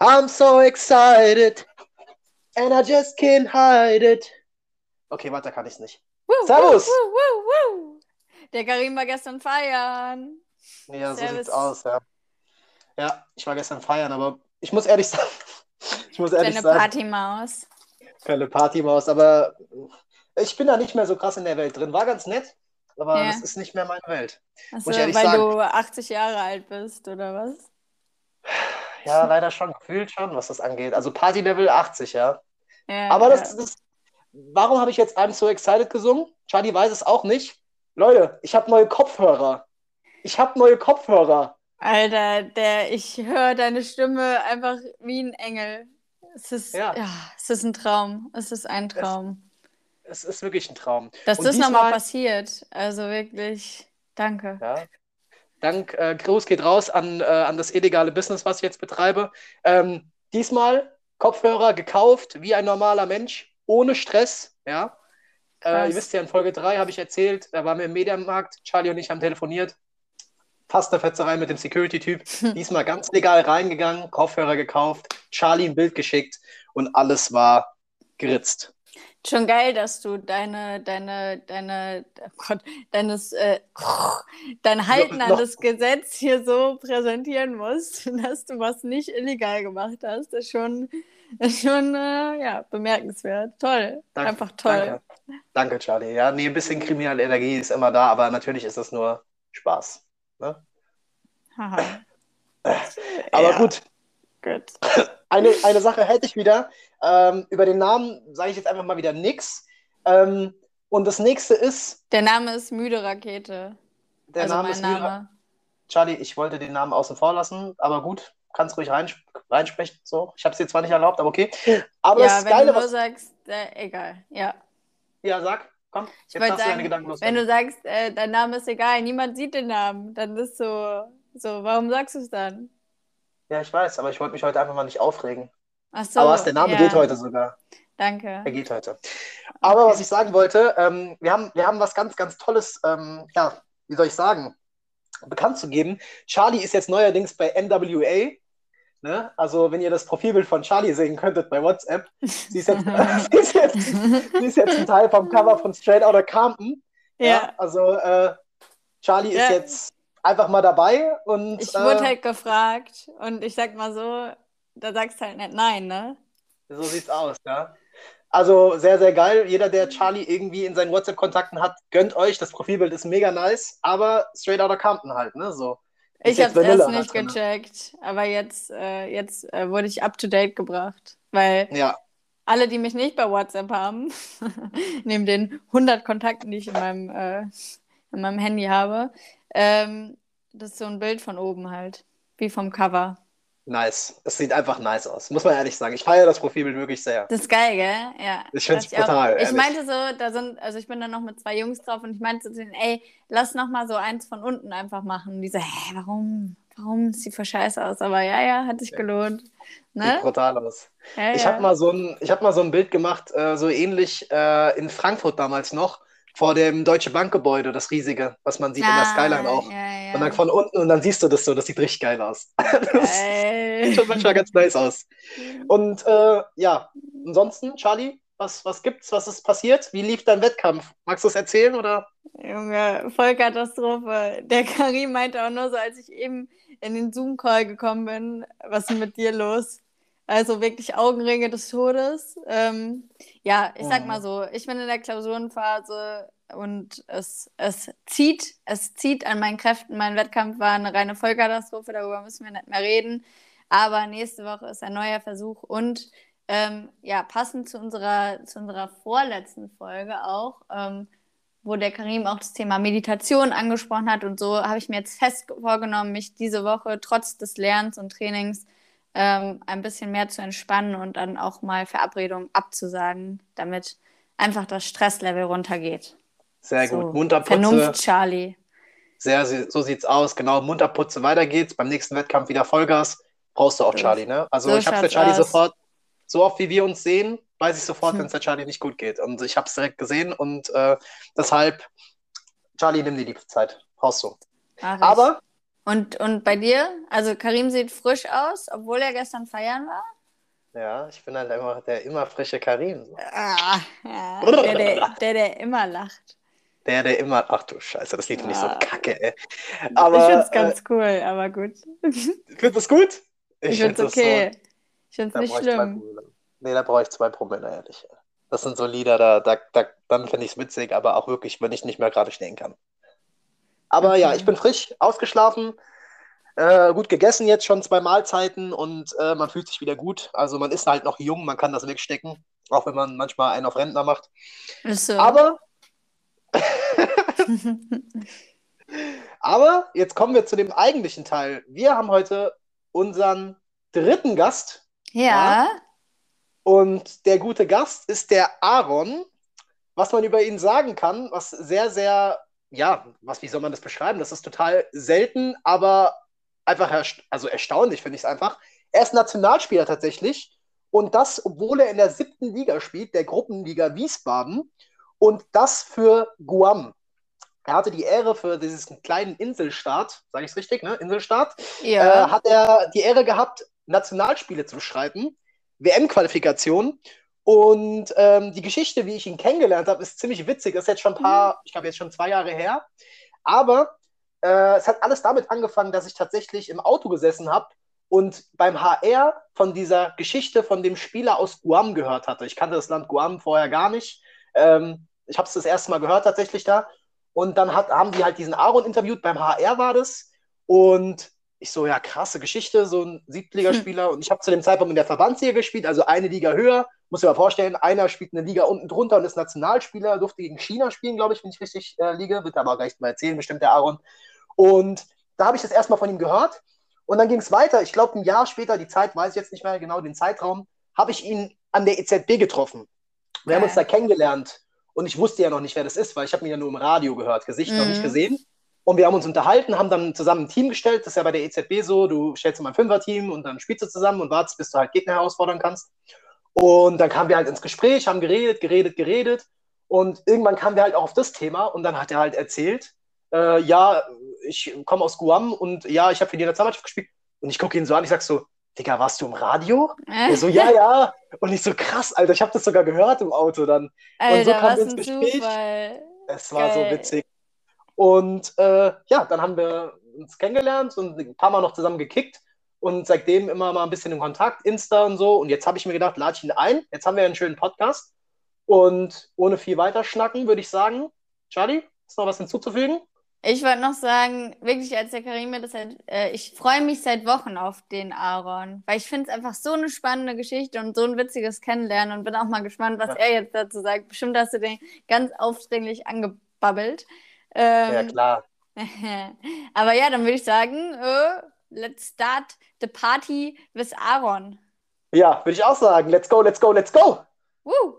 I'm so excited. And I just can't hide it. Okay, weiter kann ich's nicht. Woo, Servus. Woo, woo, woo, woo. Der Karim war gestern feiern. Ja, so Servus. sieht's aus, ja. Ja, ich war gestern feiern, aber ich muss ehrlich sagen, ich muss ehrlich Deine sagen, Partymaus. keine Partymaus, aber ich bin da nicht mehr so krass in der Welt drin. War ganz nett, aber Ja. das ist nicht mehr meine Welt. Achso, ich weil ehrlich sagen. du 80 Jahre alt bist, oder was? Ja, leider schon, gefühlt schon, was das angeht. Also Party-Level 80, ja. Ja, Aber ja. das, das, warum habe ich jetzt I'm So Excited gesungen? Charlie weiß es auch nicht. Leute, ich habe neue Kopfhörer. Ich habe neue Kopfhörer. Alter, der, ich höre deine Stimme einfach wie ein Engel. Es ist, Ja. ja. es ist ein Traum. Es ist ein Traum. Es ist wirklich ein Traum. Dass Und das nochmal passiert. Also wirklich, danke. Ja. Dank, äh, Gruß geht raus an, äh, an das illegale Business, was ich jetzt betreibe. Ähm, diesmal Kopfhörer gekauft, wie ein normaler Mensch, ohne Stress. Ja. Äh, ihr wisst ja, in Folge 3 habe ich erzählt, da waren wir im Mediamarkt, Charlie und ich haben telefoniert. Fast eine Fetzerei mit dem Security-Typ. Diesmal ganz legal reingegangen, Kopfhörer gekauft, Charlie ein Bild geschickt und alles war geritzt. Schon geil, dass du deine, deine, deine, oh Gott, deines, äh, dein Halten an das Gesetz hier so präsentieren musst, dass du was nicht illegal gemacht hast. Das ist schon, das ist schon äh, ja, bemerkenswert. Toll. Danke, Einfach toll. Danke. Danke, Charlie. Ja, nee, ein bisschen kriminelle Energie ist immer da, aber natürlich ist das nur Spaß. Ne? Haha. Aber Ja, gut, Gut. eine, eine Sache hätte ich wieder. Ähm, über den Namen sage ich jetzt einfach mal wieder nix. Ähm, und das nächste ist, Der Name ist Müde Rakete. der also Name mein ist Name. Charlie, ich wollte den Namen außen vor lassen, aber gut, kannst ruhig reins reinsprechen. So. Ich habe es dir zwar nicht erlaubt, aber okay. Aber ja, das wenn Geile, du nur sagst, äh, egal. Ja. Ja, sag, komm, Ich jetzt du deine sagen, Gedanken wenn loswerden. du sagst, äh, dein Name ist egal, niemand sieht den Namen, dann ist so, so, warum sagst du es dann? Ja, ich weiß, aber ich wollte mich heute einfach mal nicht aufregen. Ach so, aber was, der Name ja, geht heute sogar. Danke. Er geht heute. Aber was ich sagen wollte, ähm, wir, haben, wir haben was ganz, ganz Tolles, ähm, ja, wie soll ich sagen, bekannt zu geben. Charlie ist jetzt neuerdings bei NWA. Ne? Also, wenn ihr das Profilbild von Charlie sehen könntet bei WhatsApp, sie ist jetzt, sie ist jetzt, sie ist jetzt ein Teil vom Cover von Straight Outta Compton. Ja, Ja, also, äh, Charlie ist Ja. jetzt einfach mal dabei und ich äh, wurde halt gefragt und ich sag mal so, da sagst du halt nicht nein, ne? So sieht's aus, ja. Also sehr, sehr geil. Jeder, der Charlie irgendwie in seinen WhatsApp-Kontakten hat, gönnt euch. Das Profilbild ist mega nice, aber straight outta Compton halt, ne? So. Ist Ich hab's erst Vanilla da nicht drin. gecheckt, aber jetzt, äh, jetzt äh, wurde ich up to date gebracht, weil Ja, alle, die mich nicht bei WhatsApp haben, neben den 100 Kontakten, die ich in meinem, äh, in meinem Handy habe, ähm, das ist so ein Bild von oben halt, wie vom Cover. nice. Es sieht einfach nice aus, muss man ehrlich sagen. Ich feiere das Profilbild wirklich sehr. Das ist geil, gell? Ja. Ich find's dachte auch. brutal, Ich meinte so, da sind, also ich bin dann noch mit zwei Jungs drauf und ich meinte zu denen, ey, lass noch mal so eins von unten einfach machen. Und die so, hä, warum? Warum? Sieht voll scheiße aus. Aber ja, ja, hat sich gelohnt. Sieht Ne? brutal aus. Ja, Ich ja. habe mal, so ein, ich hab mal so ein Bild gemacht, äh, so ähnlich äh, in Frankfurt damals noch, vor dem Deutsche Bankgebäude, das riesige, was man sieht in der Ah, Skyline auch. Ja, ja. Und dann von unten und dann siehst du das so, das sieht richtig geil aus. das Geil. sieht schon manchmal ganz nice aus. Und äh, ja, ansonsten, Charlie, was, was gibt's? Was ist passiert? Wie lief dein Wettkampf? Magst du es erzählen oder? Junge, Vollkatastrophe. Der Karim meinte auch nur so, als ich eben in den Zoom-Call gekommen bin, was ist mit dir los? Also wirklich Augenringe des Todes. Ähm, ja, ich sag Mhm. mal so, ich bin in der Klausurenphase und es, es zieht, es zieht an meinen Kräften. Mein Wettkampf war eine reine Vollkatastrophe, darüber müssen wir nicht mehr reden. Aber nächste Woche ist ein neuer Versuch und ähm, ja, passend zu unserer, zu unserer vorletzten Folge auch, ähm, wo der Karim auch das Thema Meditation angesprochen hat und so, habe ich mir jetzt fest vorgenommen, mich diese Woche trotz des Lernens und Trainings ähm, ein bisschen mehr zu entspannen und dann auch mal Verabredungen abzusagen, damit einfach das Stresslevel runtergeht. Sehr So, gut. Munterputze. Vernunft, Charlie. Sehr, so sieht's aus. Genau, Munterputze, weiter geht's. Beim nächsten Wettkampf wieder Vollgas. Brauchst du auch So- Charlie, ne? Also so ich hab's der schaut's Charlie aus. sofort, so oft wie wir uns sehen, weiß ich sofort, Hm. wenn es der Charlie nicht gut geht. Und ich hab's direkt gesehen und äh, deshalb, Charlie, nimm dir die Zeit. Brauchst du. Ich. Aber Und, und bei dir? Also Karim sieht frisch aus, obwohl er gestern feiern war? Ja, ich bin halt einfach der immer frische Karim. Ah, ja, der, der, der, der immer lacht. Der, der immer. Ach du Scheiße, das Lied finde ich so kacke, ey. Aber, ich finde es ganz äh, cool, aber gut. Findest es gut? Ich, ich finde es okay. So, ich finde es nicht schlimm. Nee, da brauche ich zwei Promille, ehrlich. Das sind so Lieder, da, da, da dann finde ich es witzig, aber auch wirklich, wenn ich nicht mehr gerade stehen kann. Aber okay. ja, ich bin frisch, ausgeschlafen, äh, gut gegessen jetzt schon zwei Mahlzeiten und äh, man fühlt sich wieder gut. Also man ist halt noch jung, man kann das wegstecken, auch wenn man manchmal einen auf Rentner macht. So. Aber Aber jetzt kommen wir zu dem eigentlichen Teil. Wir haben heute unseren dritten Gast. Ja. ja. Und der gute Gast ist der Aaron. Was man über ihn sagen kann, was sehr, sehr, ja, was, wie soll man das beschreiben? Das ist total selten, aber einfach ersta also erstaunlich, finde ich es einfach. Er ist Nationalspieler tatsächlich. Und das, obwohl er in der siebten Liga spielt, der Gruppenliga Wiesbaden. Und das für Guam. Er hatte die Ehre für diesen kleinen Inselstaat, sage ich es richtig, ne? Inselstaat, ja. äh, hat er die Ehre gehabt, Nationalspiele zu schreiben, WM-Qualifikation. Und ähm, die Geschichte, wie ich ihn kennengelernt habe, ist ziemlich witzig. Das ist jetzt schon ein paar, mhm. ich glaube jetzt schon zwei Jahre her. Aber äh, es hat alles damit angefangen, dass ich tatsächlich im Auto gesessen habe und beim HR von dieser Geschichte von dem Spieler aus Guam gehört hatte. Ich kannte das Land Guam vorher gar nicht. Ähm, ich habe es das erste Mal gehört tatsächlich da. Und dann hat, haben die halt diesen Aaron interviewt, beim HR war das. Und ich so, ja, krasse Geschichte, so ein Siebtligaspieler. Hm. Und ich habe zu dem Zeitpunkt in der Verbandsliga gespielt, also eine Liga höher. Muss ich mal vorstellen, einer spielt eine Liga unten drunter und ist Nationalspieler, durfte gegen China spielen, glaube ich, wenn ich richtig äh, liege. Wird aber gleich mal erzählen, bestimmt der Aaron. Und da habe ich das erstmal von ihm gehört. Und dann ging es weiter. Ich glaube, ein Jahr später, die Zeit weiß ich jetzt nicht mehr genau, den Zeitraum, habe ich ihn an der EZB getroffen. Wir haben uns da kennengelernt und ich wusste ja noch nicht, wer das ist, weil ich habe ihn ja nur im Radio gehört, Gesicht mhm. noch nicht mhm. gesehen. Und wir haben uns unterhalten, haben dann zusammen ein Team gestellt. Das ist ja bei der EZB so, du stellst immer ein Fünfer-Team und dann spielst du zusammen und wartest, bis du halt Gegner herausfordern kannst. Und dann kamen wir halt ins Gespräch, haben geredet, geredet, geredet. Und irgendwann kamen wir halt auch auf das Thema und dann hat er halt erzählt, äh, ja, ich komme aus Guam und ja, ich habe für die Nationalmannschaft gespielt. Und ich gucke ihn so an, ich sag so, Digga, warst du im Radio? Äh. Er so, ja, ja. Und ich so, krass, Alter, ich habe das sogar gehört im Auto dann. Alter, und so kam ins Gespräch. Zufall. Es war Geil. so witzig. Und äh, ja, dann haben wir uns kennengelernt und ein paar Mal noch zusammen gekickt und seitdem immer mal ein bisschen in Kontakt, Insta und so. Und jetzt habe ich mir gedacht, lade ich ihn ein. Jetzt haben wir einen schönen Podcast. Und ohne viel weiter schnacken, würde ich sagen, Charlie, ist noch was hinzuzufügen? Ich wollte noch sagen, wirklich, als der Karim mir das halt, äh, ich freue mich seit Wochen auf den Aaron, weil ich finde es einfach so eine spannende Geschichte und so ein witziges Kennenlernen und bin auch mal gespannt, was ja. er jetzt dazu sagt. Bestimmt hast du den ganz aufdringlich angebabbelt. Ähm, ja, klar. aber ja, dann würde ich sagen, äh, let's start the party with Aaron. Ja, würde ich auch sagen. Let's go, let's go, let's go. Woo.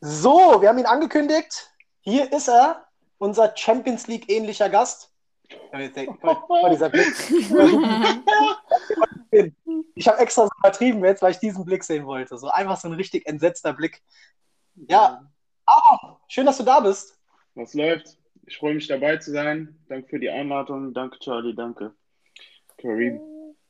So, wir haben ihn angekündigt. Hier ist er, unser Champions League ähnlicher Gast. dieser Blick. Ich habe extra so übertrieben jetzt, weil ich diesen Blick sehen wollte. So einfach so ein richtig entsetzter Blick. Ja, aber schön, dass du da bist. Was läuft? Ich freue mich dabei zu sein. Danke für die Einladung. Danke, Charlie. Danke. Karim.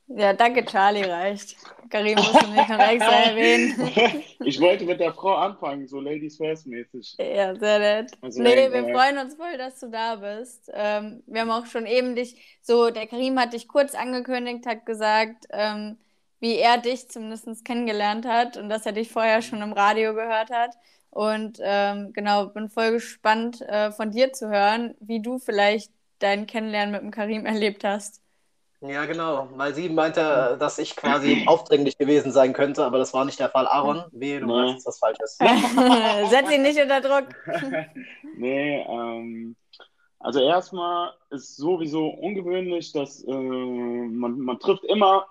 Ja, danke, Charlie, reicht. Karim muss nicht noch extra erwähnen. ich wollte mit der Frau anfangen, so Ladies First mäßig. Ja, sehr nett. Also, nee, wir äh, freuen uns voll, dass du da bist. Ähm, wir haben auch schon eben dich, so, der Karim hat dich kurz angekündigt, hat gesagt, ähm, wie er dich zumindest kennengelernt hat und dass er dich vorher schon im Radio gehört hat. Und ähm, genau, bin voll gespannt äh, von dir zu hören, wie du vielleicht dein Kennenlernen mit dem Karim erlebt hast. Ja, genau, weil sie meinte, dass ich quasi aufdringlich gewesen sein könnte, aber das war nicht der Fall. Aaron, wehe, du nee. weißt, was falsch ist. Setz ihn nicht unter Druck. nee, ähm, also erstmal ist sowieso ungewöhnlich, dass äh, man, man trifft immer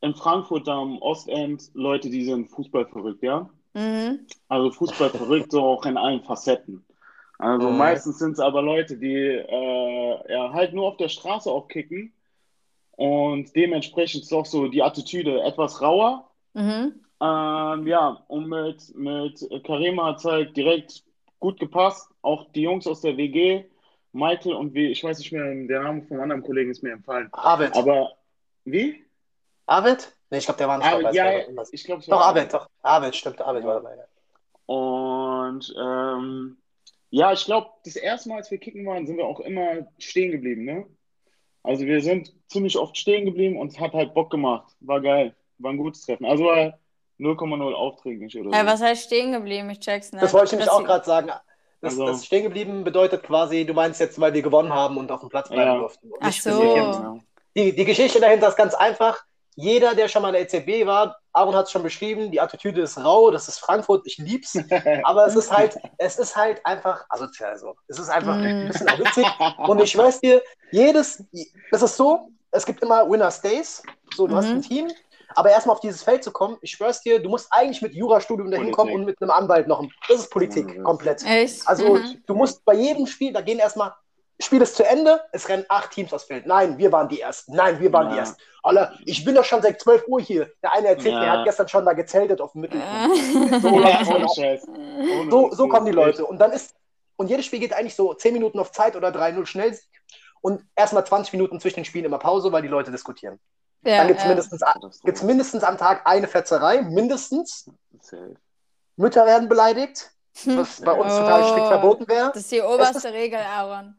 in Frankfurt am Ostend Leute, die sind Fußball verrückt, ja? Mhm. Also Fußball verrückt, so auch in allen Facetten. Also mhm. meistens sind es aber Leute, die äh, ja, halt nur auf der Straße auch kicken Und dementsprechend ist auch so die Attitüde etwas rauer. Mhm. Ähm, ja, und mit, mit Karima hat es halt direkt gut gepasst. Auch die Jungs aus der WG, Michael und wie, ich weiß nicht mehr, der Name vom anderen Kollegen ist mir empfallen. Arvid. Aber wie? Arvid? Nee, ich glaube, der war nicht dabei. ja, ich glaube, Doch, Arvid, doch. Arvid, stimmt, Arvid war dabei. ja. Und ähm, ja, ich glaube, das erste Mal, als wir kicken waren, sind wir auch immer stehen geblieben, ne? Also wir sind ziemlich oft stehen geblieben und es hat halt Bock gemacht. War geil. War ein gutes Treffen. Also war 0,0 aufdringlich oder Ja, so. was heißt stehen geblieben? Ich check's nicht. Das wollte ich nämlich auch gerade sagen. Das, Also- das stehen geblieben bedeutet quasi, du meinst jetzt, weil wir gewonnen haben und auf dem Platz bleiben Ja. durften. Und Ach so. Genau. Die, die Geschichte dahinter ist ganz einfach. Jeder, der schon mal in der EZB war, Aaron hat es schon beschrieben, die Attitüde ist rau, das ist Frankfurt, ich lieb's. Aber es ist halt, es ist halt einfach asozial so. Es ist einfach Mm. ein bisschen auch witzig. Und ich schwör's dir, jedes, es ist so, es gibt immer Winner Stays. So, du hast Mhm. ein Team. Aber erstmal auf dieses Feld zu kommen, ich schwör's dir, du musst eigentlich mit Jurastudium dahin kommen und mit einem Anwalt noch. Das ist Politik, das- komplett. Echt? Also Mhm. du musst bei jedem Spiel, da gehen erstmal, Spiel ist zu Ende, es rennen acht Teams aufs Feld. Nein, wir waren die Ersten. Nein, wir waren die Ja. Ersten. Alter, ich bin doch schon seit 12 Uhr hier. Der eine erzählt, Ja. der hat gestern schon da gezeltet auf dem Mittelpunkt. So, Ja, so, so, kommen die. Leute. Und dann ist, und jedes Spiel geht eigentlich so 10 Minuten auf Zeit oder 3-0 schnell. Und erstmal 20 Minuten zwischen den Spielen immer Pause, weil die Leute diskutieren. Ja, dann gibt es ja. mindestens, gibt's mindestens am Tag eine Fetzerei, mindestens. Mütter werden beleidigt, was bei uns total strikt Oh. verboten wäre. Das ist die oberste Regel, Aaron.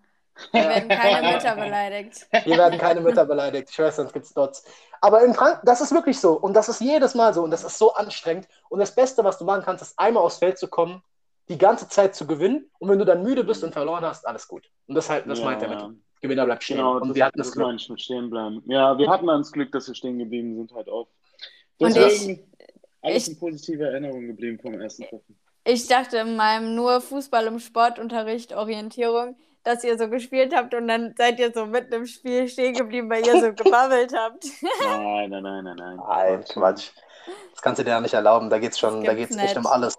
Hier werden keine Mütter beleidigt. Hier werden keine Mütter beleidigt. Ich weiß, sonst gibt es Dots. Aber in Frank das ist wirklich so. Und das ist jedes Mal so. Und das ist so anstrengend. Und das Beste, was du machen kannst, ist einmal aufs Feld zu kommen, die ganze Zeit zu gewinnen. Und wenn du dann müde bist und verloren hast, alles gut. Und das, halt, das Ja, meint er ja. mit Gewinner bleibt stehen. Genau, und das, wir hatten das das Glück. meine ich mit stehen bleiben. Ja, wir hatten dann das Glück, dass wir stehen geblieben sind halt auch. Und Deswegen alles ich- in positive Erinnerung geblieben vom ersten Treffen. Ich dachte in meinem nur Fußball im Sportunterricht Orientierung, dass ihr so gespielt habt und dann seid ihr so mitten im Spiel stehen geblieben, weil ihr so gebabbelt habt. Nein, nein, nein, nein, nein. Nein, Quatsch. Das kannst du dir ja nicht erlauben. Da geht es schon, da geht's echt nicht. um alles.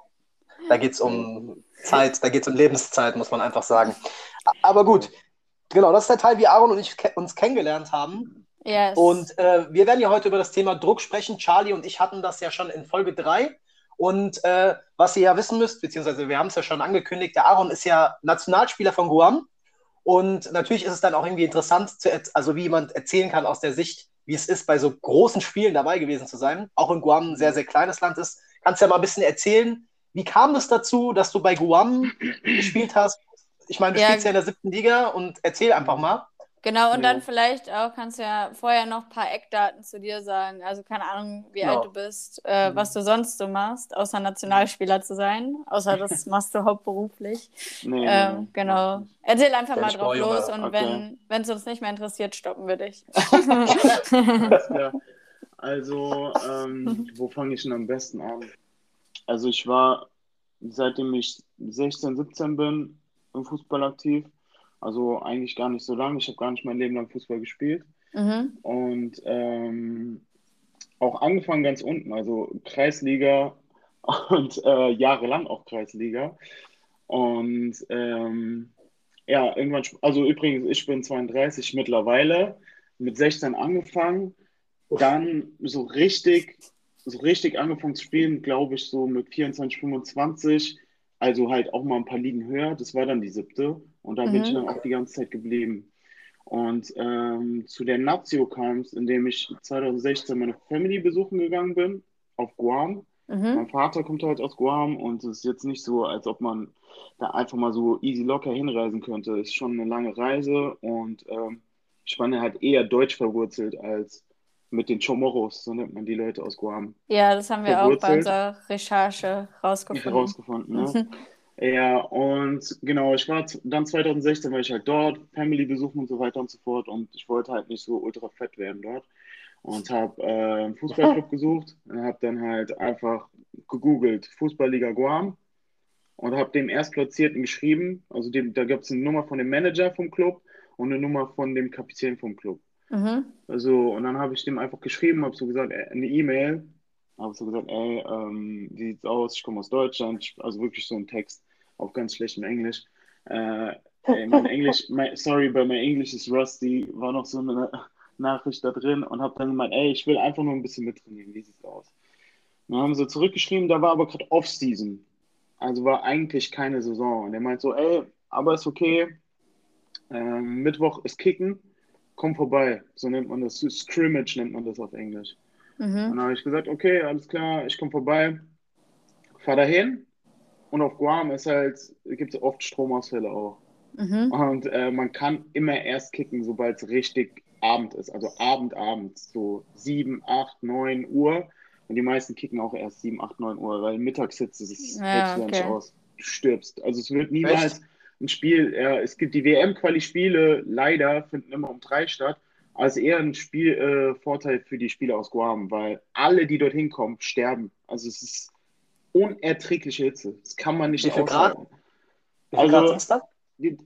Da geht es um Zeit, da geht es um Lebenszeit, muss man einfach sagen. Aber gut, genau, das ist der Teil, wie Aaron und ich ke uns kennengelernt haben. Yes. Und äh, wir werden ja heute über das Thema Druck sprechen. Charlie und ich hatten das ja schon in Folge 3. Und äh, was ihr ja wissen müsst, beziehungsweise wir haben es ja schon angekündigt, der Aaron ist ja Nationalspieler von Guam. Und natürlich ist es dann auch irgendwie interessant, zu, also wie jemand erzählen kann aus der Sicht, wie es ist, bei so großen Spielen dabei gewesen zu sein. Auch in Guam ein sehr, sehr kleines Land ist. Kannst du ja mal ein bisschen erzählen, wie kam es dazu, dass du bei Guam gespielt hast? Ich meine, du Ja. spielst ja in der siebten Liga und erzähl einfach mal. Genau, und Ja. dann vielleicht auch kannst du ja vorher noch ein paar Eckdaten zu dir sagen. Also keine Ahnung, wie Genau. alt du bist, äh, was du sonst so machst, außer Nationalspieler zu sein. Außer das machst du hauptberuflich. Nee, Ähm, genau. Erzähl einfach mal drauf los und Okay. wenn es uns nicht mehr interessiert, stoppen wir dich. Also, ähm, wo fange ich denn am besten an? Also ich war, seitdem ich 16, 17 bin, im Fußball aktiv. Also eigentlich gar nicht so lange. Ich habe gar nicht mein Leben lang Fußball gespielt. mhm. Und ähm, auch angefangen ganz unten, also Kreisliga und äh, jahrelang auch Kreisliga. Und ähm, ja, irgendwann, also übrigens, ich bin 32 mittlerweile, mit 16 angefangen, dann so richtig, so richtig angefangen zu spielen, glaube ich, so mit 24, 25, also halt auch mal ein paar Ligen höher, das war dann die siebte und da bin Mhm. ich dann auch die ganze Zeit geblieben. Und ähm, zu der Nazio kam es, indem ich 2016 meine Family besuchen gegangen bin, auf Guam. Mhm. Mein Vater kommt halt aus Guam und es ist jetzt nicht so, als ob man da einfach mal so easy locker hinreisen könnte. Es ist schon eine lange Reise und ähm, ich war halt eher deutsch verwurzelt als mit den Chamorros, so nennt man die Leute aus Guam, Ja, das haben wir auch bei Verwurzelt. unserer Recherche rausgefunden. herausgefunden. Ne? Ja, und genau, ich war dann 2016, war ich halt dort, Family besuchen und so weiter und so fort und ich wollte halt nicht so ultra fett werden dort und habe äh, einen Fußballclub gesucht und habe dann halt einfach gegoogelt, Fußballliga Guam und habe dem Erstplatzierten geschrieben, also dem, da gab es eine Nummer von dem Manager vom Club und eine Nummer von dem Kapitän vom Club. Mhm. Also, und dann habe ich dem einfach geschrieben, habe so gesagt, äh, eine E-Mail, habe so gesagt, ey, ähm, wie sieht's aus? Ich komme aus Deutschland, ich, also wirklich so ein Text auf ganz schlechtem Englisch. Äh, ey, mein Englisch, mein, sorry, but my English is rusty, war noch so eine Nachricht da drin und habe dann gemeint, ey, ich will einfach nur ein bisschen mittrainieren, wie sieht's aus? dann haben sie zurückgeschrieben, da war aber gerade Off-Season. Also war eigentlich keine Saison. Und er meint so, ey, aber ist okay. Ähm, Mittwoch ist Kicken, komm vorbei. So nennt man das. Scrimmage nennt man das auf Englisch. Mhm. Und dann habe ich gesagt, okay, alles klar, ich komme vorbei. Fahr dahin. Und auf Guam ist halt, gibt es oft Stromausfälle auch. Mhm. Und äh, man kann immer erst kicken, sobald es richtig Abend ist. Also Abend, Abend. So 7, 8, 9 Uhr. Und die meisten kicken auch erst 7, 8, 9 Uhr, weil mittags sitzt es ja, okay. nicht aus. Du stirbst. Also es wird niemals Echt? Ein Spiel, ja, es gibt die WM-Quali-Spiele, leider finden immer um drei statt, als eher ein Spielvorteil äh, für die Spieler aus Guam, weil alle, die dorthin kommen, sterben. Also es ist unerträgliche Hitze. Das kann man nicht Wie viel Grad? Wie viel also, Grad ist das?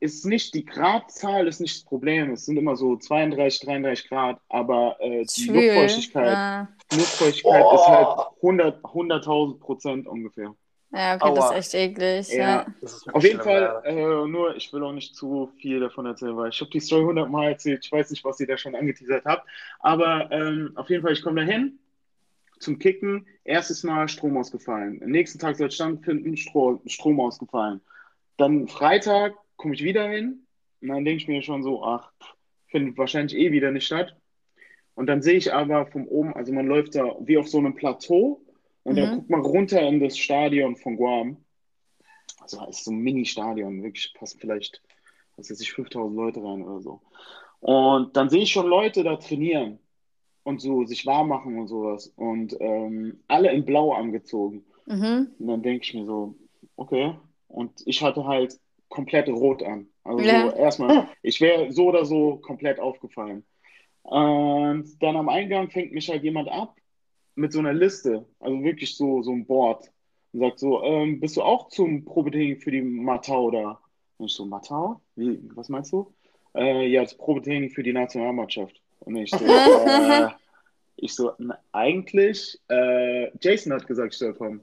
ist nicht, die Gradzahl ist nicht das Problem. Es sind immer so 32, 33 Grad, aber äh, die Schwül. Luftfeuchtigkeit, ja. Luftfeuchtigkeit oh. ist halt 100, 100.000 Prozent ungefähr. Ja, okay, Aua. das ist echt eklig. Ja. ja. Auf jeden Fall, äh, nur, ich will auch nicht zu viel davon erzählen, weil ich habe die Story 100 Mal erzählt. Ich weiß nicht, was ihr da schon angeteasert habt. Aber ähm, auf jeden Fall, ich komme da hin zum Kicken. Erstes Mal Strom ausgefallen. Am nächsten Tag soll Stand finden, Strom, Strom ausgefallen. Dann Freitag komme ich wieder hin und dann denke ich mir schon so, ach, findet wahrscheinlich eh wieder nicht statt. Und dann sehe ich aber von oben, also man läuft da wie auf so einem Plateau und mhm. dann guckt man runter in das Stadion von Guam. Also es ist so ein Mini-Stadion, wirklich passen vielleicht, was weiß ich, 5000 Leute rein oder so. Und dann sehe ich schon Leute da trainieren und so sich warm machen und sowas. Und ähm, alle in Blau angezogen. Mhm. Und dann denke ich mir so, okay. Und ich hatte halt komplett rot an. Also ja. so erstmal, ich wäre so oder so komplett aufgefallen. Und dann am Eingang fängt mich halt jemand ab mit so einer Liste, also wirklich so, so ein Board. Und sagt so, ähm, bist du auch zum Probetraining für die Matau da? Und ich so, Matau? Wie, was meinst du? Äh, ja, das Probetraining für die Nationalmannschaft. Und ich so, äh, ich so, na, eigentlich, äh, Jason hat gesagt, ich soll kommen.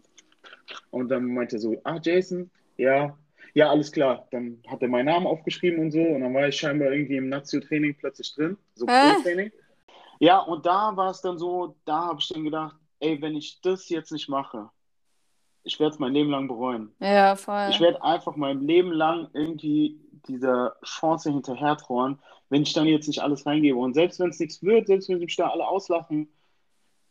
Und dann meinte er so, ah, Jason, ja, ja, alles klar. Dann hat er meinen Namen aufgeschrieben und so und dann war ich scheinbar irgendwie im Nazio-Training plötzlich drin, so Pro-Training. Ja, und da war es dann so, da habe ich dann gedacht, ey, wenn ich das jetzt nicht mache, ich werde es mein Leben lang bereuen. Ja, voll. Ich werde einfach mein Leben lang irgendwie dieser Chance hinterher trauern, wenn ich dann jetzt nicht alles reingebe. Und selbst wenn es nichts wird, selbst wenn mich da alle auslachen,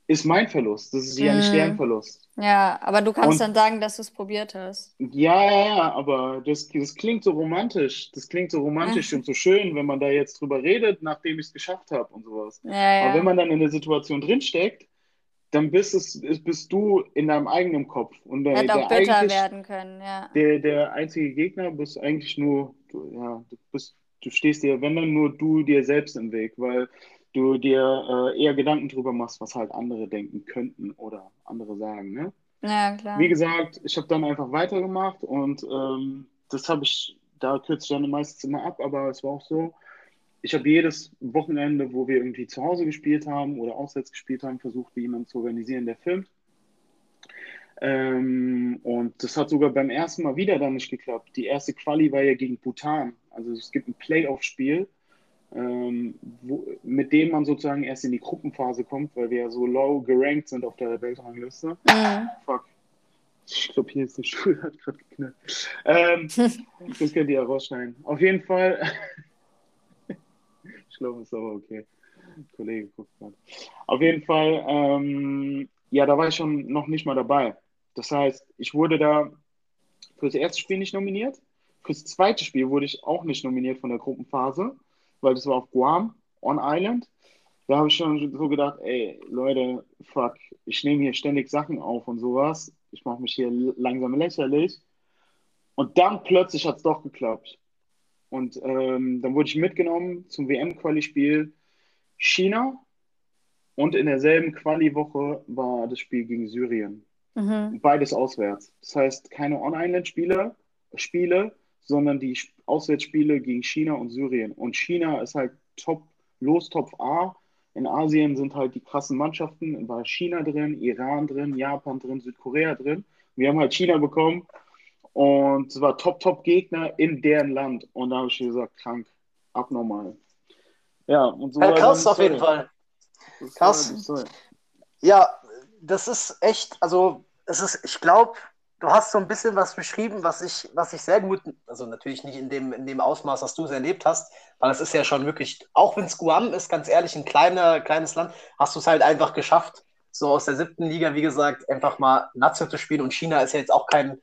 ist mein Verlust. Das ist ja nicht deren mhm. Verlust. Ja, aber du kannst und, dann sagen, dass du es probiert hast. Ja, ja, ja, aber das, das klingt so romantisch. Das klingt so romantisch und so schön, wenn man da jetzt drüber redet, nachdem ich es geschafft habe und sowas. Ja, ja. Aber wenn man dann in der Situation drinsteckt, dann bist, es, bist du in deinem eigenen Kopf. Und der, Hätte auch bitter werden können, ja. Der, der einzige Gegner bist eigentlich nur, du, ja, du bist, du stehst dir, wenn dann nur du dir selbst im Weg, weil du dir äh, eher Gedanken drüber machst, was halt andere denken könnten oder andere sagen. Ne? Ja, klar. Wie gesagt, ich habe dann einfach weitergemacht und ähm, das habe ich, da kürze ich dann meistens immer ab, aber es war auch so, ich habe jedes Wochenende, wo wir irgendwie zu Hause gespielt haben oder auswärts gespielt haben, versucht, jemanden zu organisieren, der filmt. Ähm, und das hat sogar beim ersten Mal wieder dann nicht geklappt. Die erste Quali war ja gegen Bhutan. Also es gibt ein Playoff-Spiel ähm, wo, mit dem man sozusagen erst in die Gruppenphase kommt, weil wir ja so low gerankt sind auf der Weltrangliste. Mhm. Fuck. Ich glaube, hier ist der Stuhl, hat gerade geknallt. Ähm, das könnt ihr ja rausschneiden. Auf jeden Fall. ich glaube, es ist aber okay. Kollege guckt gerade. Auf jeden Fall, ähm, ja, da war ich schon noch nicht mal dabei. Das heißt, ich wurde da für das erste Spiel nicht nominiert. Für das zweite Spiel wurde ich auch nicht nominiert von der Gruppenphase weil das war auf Guam, on Island. Da habe ich schon so gedacht, ey, Leute, fuck, ich nehme hier ständig Sachen auf und sowas. Ich mache mich hier langsam lächerlich. Und dann plötzlich hat es doch geklappt. Und ähm, dann wurde ich mitgenommen zum WM-Quali-Spiel China. Und in derselben Quali-Woche war das Spiel gegen Syrien. Mhm. Beides auswärts. Das heißt, keine On-Island-Spiele, Spiele, sondern die Auswärtsspiele gegen China und Syrien. Und China ist halt top, los Top A. In Asien sind halt die krassen Mannschaften, war China drin, Iran drin, Japan drin, Südkorea drin. Wir haben halt China bekommen und es war Top, Top Gegner in deren Land. Und da habe ich gesagt, krank, abnormal. Ja, und so Ja, krass, auf jeden. Fall. Krass. Ja, das ist echt, also es ist, ich glaube, du hast so ein bisschen was beschrieben, was ich, was ich sehr gut, also natürlich nicht in dem, in dem Ausmaß, dass du es erlebt hast, weil es ist ja schon wirklich, auch wenn es Guam ist, ganz ehrlich, ein kleiner, kleines Land, hast du es halt einfach geschafft, so aus der siebten Liga, wie gesagt, einfach mal Nazio zu spielen. Und China ist ja jetzt auch kein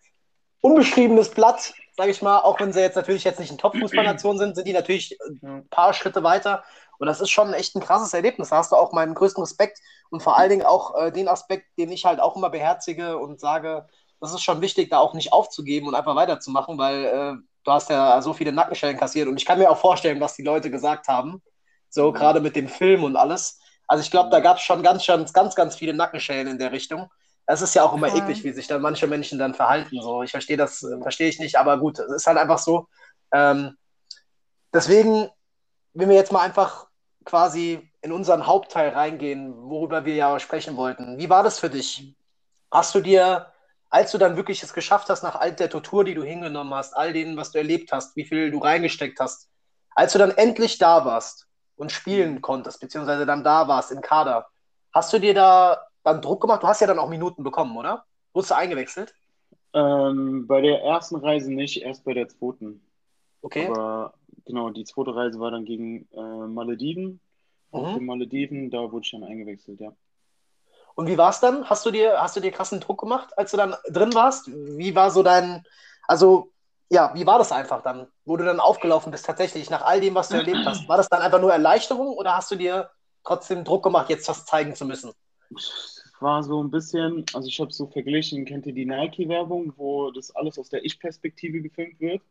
unbeschriebenes Blatt, sage ich mal, auch wenn sie jetzt natürlich jetzt nicht ein Top-Fußballnation sind, sind die natürlich ein paar Schritte weiter. Und das ist schon echt ein krasses Erlebnis. Da hast du auch meinen größten Respekt und vor allen Dingen auch äh, den Aspekt, den ich halt auch immer beherzige und sage, das ist schon wichtig, da auch nicht aufzugeben und einfach weiterzumachen, weil äh, du hast ja so viele Nackenschellen kassiert und ich kann mir auch vorstellen, was die Leute gesagt haben. So, Mhm. gerade mit dem Film und alles. Also ich glaube, da gab es schon ganz, ganz, ganz, ganz viele Nackenschellen in der Richtung. Es ist ja auch immer Voll. eklig, wie sich dann manche Menschen dann verhalten. So, ich verstehe das, äh, verstehe ich nicht, aber gut, es ist halt einfach so. Ähm, deswegen, wenn wir jetzt mal einfach quasi in unseren Hauptteil reingehen, worüber wir ja sprechen wollten. Wie war das für dich? Hast du dir, als du dann wirklich es geschafft hast, nach all der Tortur, die du hingenommen hast, all dem, was du erlebt hast, wie viel du reingesteckt hast, als du dann endlich da warst und spielen konntest, beziehungsweise dann da warst im Kader, hast du dir da dann Druck gemacht? Du hast ja dann auch Minuten bekommen, oder? Wurdest du eingewechselt? Ähm, bei der ersten Reise nicht, erst bei der zweiten. Okay. Aber genau, die zweite Reise war dann gegen äh, Malediven. Auf Mhm. den Malediven, da wurde ich dann eingewechselt, ja. Und wie war es dann? Hast du dir, hast du dir krassen Druck gemacht, als du dann drin warst? Wie war so dein, also ja, wie war das einfach dann, wo du dann aufgelaufen bist tatsächlich nach all dem, was du erlebt hast? War das dann einfach nur Erleichterung oder hast du dir trotzdem Druck gemacht, jetzt was zeigen zu müssen? Es war so ein bisschen, also ich habe so verglichen, kennt ihr die Nike-Werbung, wo das alles aus der Ich-Perspektive gefilmt wird?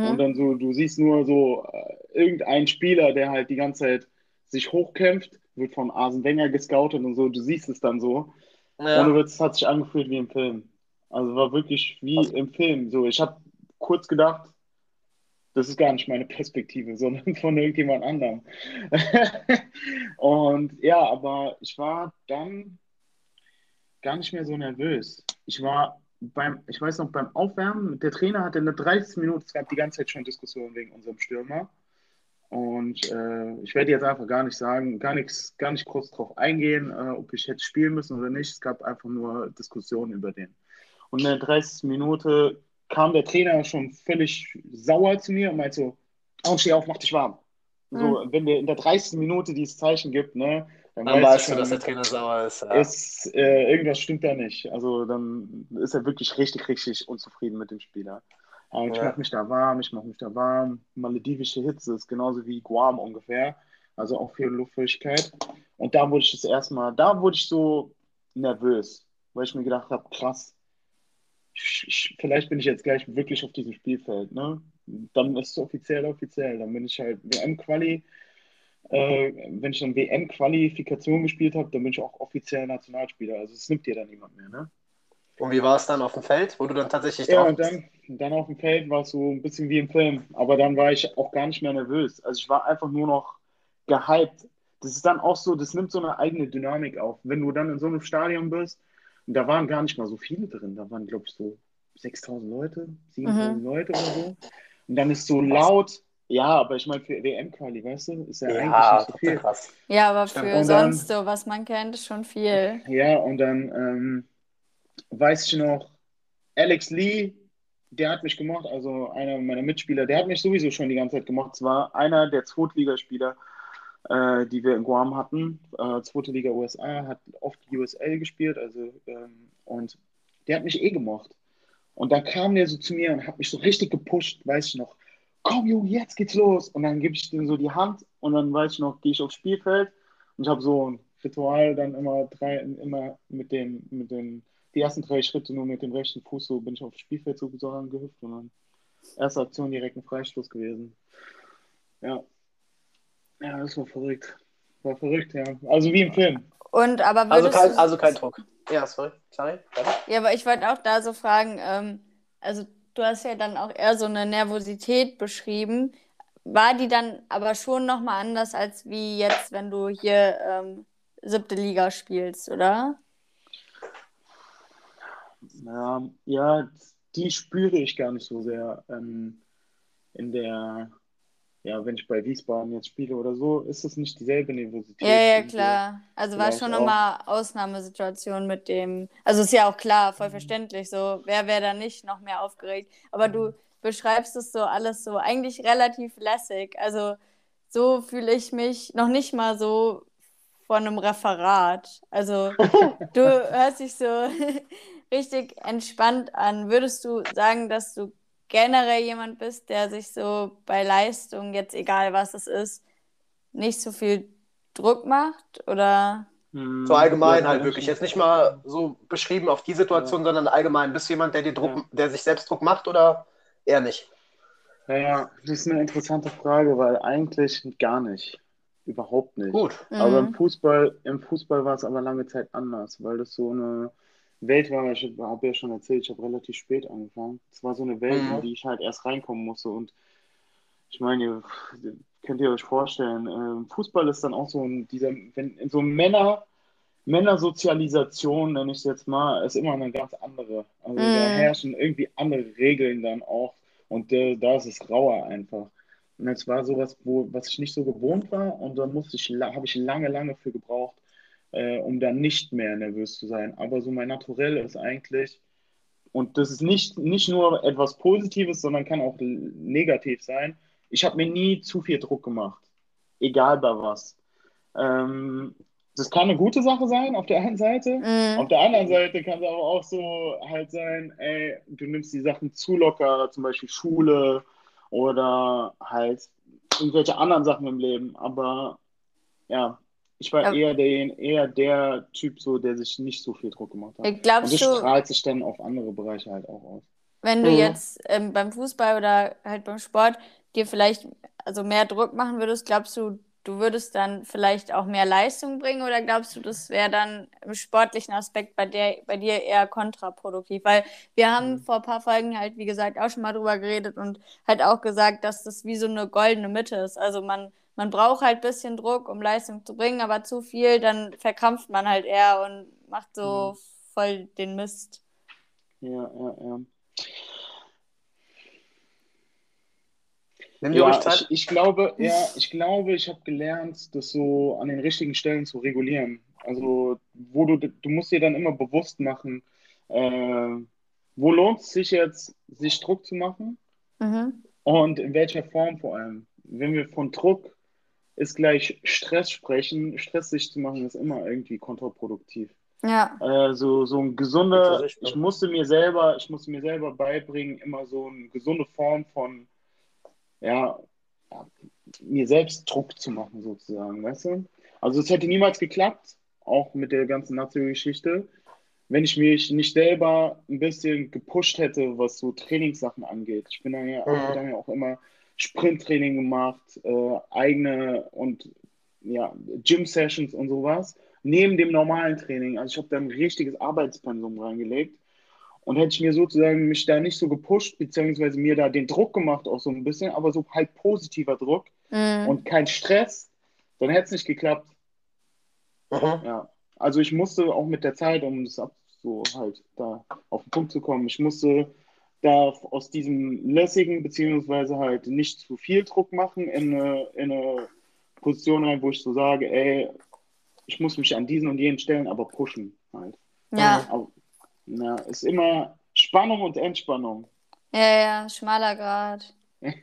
Und Mhm. dann so, du siehst nur so äh, irgendein Spieler, der halt die ganze Zeit sich hochkämpft, wird von Arsene Wenger gescoutet und so, du siehst es dann so. Ohne Witz, es hat sich angefühlt wie im Film. Also war wirklich wie im Film. So, ich habe kurz gedacht, das ist gar nicht meine Perspektive, sondern von irgendjemand anderem. Und ja, aber ich war dann gar nicht mehr so nervös. Ich war beim, ich weiß noch, beim Aufwärmen, der Trainer hatte in der 30 Minuten, es gab die ganze Zeit schon Diskussionen wegen unserem Stürmer. Und äh, ich werde jetzt einfach gar nicht sagen, gar nichts, gar nicht kurz drauf eingehen, äh, ob ich hätte spielen müssen oder nicht. Es gab einfach nur Diskussionen über den. Und in der 30. Minute kam der Trainer schon völlig sauer zu mir und meinte so, oh, steh auf, mach dich warm. So, wenn der in der 30. Minute dieses Zeichen gibt, ne, dann, Dann weiß weißt ich du, dass der schon, Trainer sauer ist. Ja. ist, äh, irgendwas stimmt da nicht. Also dann ist er wirklich richtig, richtig unzufrieden mit dem Spieler. Und ich Ja. mache mich da warm, ich mache mich da warm. Maledivische Hitze ist genauso wie Guam ungefähr. Also auch viel Luftfeuchtigkeit. Und da wurde ich das erste Mal, da wurde ich so nervös, weil ich mir gedacht habe, krass, ich, ich, vielleicht bin ich jetzt gleich wirklich auf diesem Spielfeld. Ne? Dann ist es offiziell, offiziell. Dann bin ich halt WM-Quali. Äh, wenn ich dann WM-Qualifikation gespielt habe, dann bin ich auch offiziell Nationalspieler. Also es nimmt dir dann niemand mehr, ne? Und wie war es dann auf dem Feld, wo du dann tatsächlich Ja, drauf und bist? dann, dann auf dem Feld war es so ein bisschen wie im Film. Aber dann war ich auch gar nicht mehr nervös. Also ich war einfach nur noch gehypt. Das ist dann auch so, das nimmt so eine eigene Dynamik auf. Wenn du dann in so einem Stadion bist, und da waren gar nicht mal so viele drin, da waren, glaube ich, so 6000 Leute, 7000 Leute oder so. Und dann ist so laut, ja, aber ich meine, für WM-Quali, weißt du, ist ja, eigentlich Ja, nicht so viel. krass. Ja, aber für dann- sonst so, was man kennt, ist schon viel. Ja, und dann ähm, weiß ich noch, Alex Lee, der hat mich gemacht, also einer meiner Mitspieler, der hat mich sowieso schon die ganze Zeit gemacht. Es war einer der Zweitligaspieler, äh, die wir in Guam hatten. Äh, Zweite Liga USA, hat oft USL gespielt, also ähm, und der hat mich eh gemacht. Und dann kam der so zu mir und hat mich so richtig gepusht, weiß ich noch. Komm, Junge, jetzt geht's los. Und dann gebe ich dem so die Hand und dann weiß ich noch, gehe ich aufs Spielfeld und ich habe so ein Ritual dann immer drei, immer mit dem, mit den, die ersten drei Schritte nur mit dem rechten Fuß, so bin ich aufs Spielfeld so gehüpft und dann erste Aktion direkt ein Freistoß gewesen. Ja. Ja, das war verrückt. War verrückt, ja. Also wie im Film. Und aber Also kein, also kein Druck. Ja, sorry. Sorry. Ja, aber ich wollte auch da so fragen, ähm, also du hast ja dann auch eher so eine Nervosität beschrieben. War die dann aber schon nochmal anders als wie jetzt, wenn du hier ähm, siebte Liga spielst, oder? Ja, ja, die spüre ich gar nicht so sehr ähm, in der, ja, wenn ich bei Wiesbaden jetzt spiele oder so, ist es nicht dieselbe Nervosität. Ja, ja, klar. Also war schon nochmal Ausnahmesituation mit dem. Also ist ja auch klar, voll verständlich. So, wer wäre da nicht noch mehr aufgeregt? Aber du beschreibst es so alles so eigentlich relativ lässig. Also so fühle ich mich noch nicht mal so von einem Referat. Also du hörst dich so richtig entspannt an. Würdest du sagen, dass du generell jemand bist, der sich so bei Leistung, jetzt egal was es ist, nicht so viel Druck macht? Oder? Hm, So allgemein ja, halt ja, wirklich. Jetzt nicht mal so beschrieben auf die Situation, sondern allgemein. Bist du jemand, der dir Druck, Ja. der sich selbst Druck macht oder eher nicht? Ja, ja, das ist eine interessante Frage, weil eigentlich gar nicht. Überhaupt nicht. Gut. Aber im Mhm. Fußball, im Fußball war es aber lange Zeit anders, weil das so eine Welt war. Ich habe ja schon erzählt, ich habe relativ spät angefangen. Es war so eine Welt, Mhm. in die ich halt erst reinkommen musste. Und ich meine, ihr- könnt ihr euch vorstellen, ähm, Fußball ist dann auch so ein, dieser, wenn in so Männer, Männersozialisation, nenne ich es jetzt mal, ist immer eine ganz andere. Also da Mhm. herrschen irgendwie andere Regeln dann auch. Und äh, da ist es rauer einfach. Und es war sowas, wo, was ich nicht so gewohnt war. Und da musste ich, habe ich lange, lange für gebraucht, äh, um dann nicht mehr nervös zu sein. Aber so mein Naturell ist eigentlich, und das ist nicht, nicht nur etwas Positives, sondern kann auch negativ sein. Ich habe mir nie zu viel Druck gemacht. Egal bei was. Ähm, das kann eine gute Sache sein auf der einen Seite. Mhm. Auf der anderen Seite kann es aber auch so halt sein, ey, du nimmst die Sachen zu locker, zum Beispiel Schule oder halt irgendwelche anderen Sachen im Leben. Aber ja, ich war eher der, eher der Typ, so, der sich nicht so viel Druck gemacht hat. Und Glaubst das du, strahlt sich dann auf andere Bereiche halt auch aus. wenn du Mhm. jetzt ähm, beim Fußball oder halt beim Sport dir vielleicht also mehr Druck machen würdest, glaubst du, du würdest dann vielleicht auch mehr Leistung bringen oder glaubst du, das wäre dann im sportlichen Aspekt bei der, bei dir eher kontraproduktiv? Weil wir haben Mhm. vor ein paar Folgen halt, wie gesagt, auch schon mal drüber geredet und halt auch gesagt, dass das wie so eine goldene Mitte ist. Also man, man braucht halt ein bisschen Druck, um Leistung zu bringen, aber zu viel, dann verkrampft man halt eher und macht so Mhm. voll den Mist. Ja, ja, ja. Nimm dir Ja, ruhig Zeit. ich, ich glaube, ja, ich glaube, ich habe gelernt, das so an den richtigen Stellen zu regulieren. Also, wo du, du musst dir dann immer bewusst machen, äh, wo lohnt es sich jetzt, sich Druck zu machen Mhm. und in welcher Form vor allem. Wenn wir von Druck ist gleich Stress sprechen, Stress sich zu machen, ist immer irgendwie kontraproduktiv. Ja. Äh, so, so ein gesunder, ich musste mir selber, ich musste mir selber beibringen, immer so eine gesunde Form von, ja, ja, mir selbst Druck zu machen, sozusagen, weißt du? Also es hätte niemals geklappt, auch mit der ganzen Nazio-Geschichte, wenn ich mich nicht selber ein bisschen gepusht hätte, was so Trainingssachen angeht. Ich bin dann ja, Mhm. dann ja auch immer Sprinttraining gemacht, äh, eigene und ja, Gym-Sessions und sowas, neben dem normalen Training. Also ich habe da ein richtiges Arbeitspensum reingelegt. Und hätte ich mir sozusagen mich da nicht so gepusht, beziehungsweise mir da den Druck gemacht, auch so ein bisschen, aber so halt positiver Druck Mhm. und kein Stress, dann hätte es nicht geklappt. Mhm. Ja. Also ich musste auch mit der Zeit, um das ab so halt da auf den Punkt zu kommen, ich musste da aus diesem lässigen, beziehungsweise halt nicht zu viel Druck machen in eine, in eine Position rein, wo ich so sage, ey, ich muss mich an diesen und jenen Stellen aber pushen halt. Ja. Aber, na, ist immer Spannung und Entspannung. Ja, ja, schmaler Grad.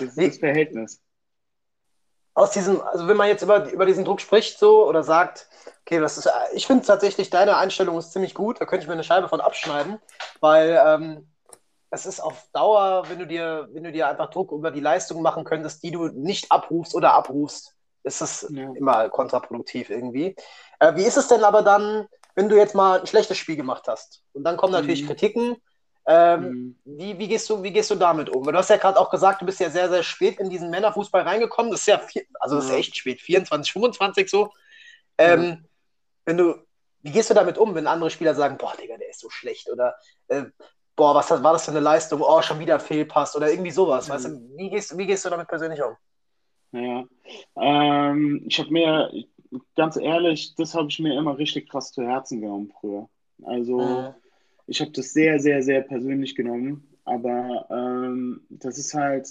Das ist das Verhältnis. Aus diesem, also wenn man jetzt über, über diesen Druck spricht so oder sagt, okay, das ist, ich finde tatsächlich, deine Einstellung ist ziemlich gut, da könnte ich mir eine Scheibe von abschneiden, weil ähm, es ist auf Dauer, wenn du dir, wenn du dir einfach Druck über die Leistung machen könntest, die du nicht abrufst oder abrufst, ist es Ja. immer kontraproduktiv irgendwie. Äh, wie ist es denn aber dann, wenn du jetzt mal ein schlechtes Spiel gemacht hast? Und dann kommen natürlich Mhm. Kritiken. Ähm, Mhm. wie, wie, gehst du, wie gehst du damit um? Weil Du hast ja gerade auch gesagt, du bist ja sehr, sehr spät in diesen Männerfußball reingekommen. Das ist ja, viel, also das ist echt spät, 24, 25 so. Ähm, Wenn du, wie gehst du damit um, wenn andere Spieler sagen, boah, Digga, der ist so schlecht oder äh, boah, was war das für eine Leistung? Oh, schon wieder Fehlpass oder irgendwie sowas. Mhm. Weißt du, wie gehst, wie gehst du damit persönlich um? Ja, ähm, ich habe mir, ganz ehrlich, das habe ich mir immer richtig krass zu Herzen genommen früher. Also, Mhm. Ich habe das sehr, sehr, sehr persönlich genommen, aber ähm, das ist halt,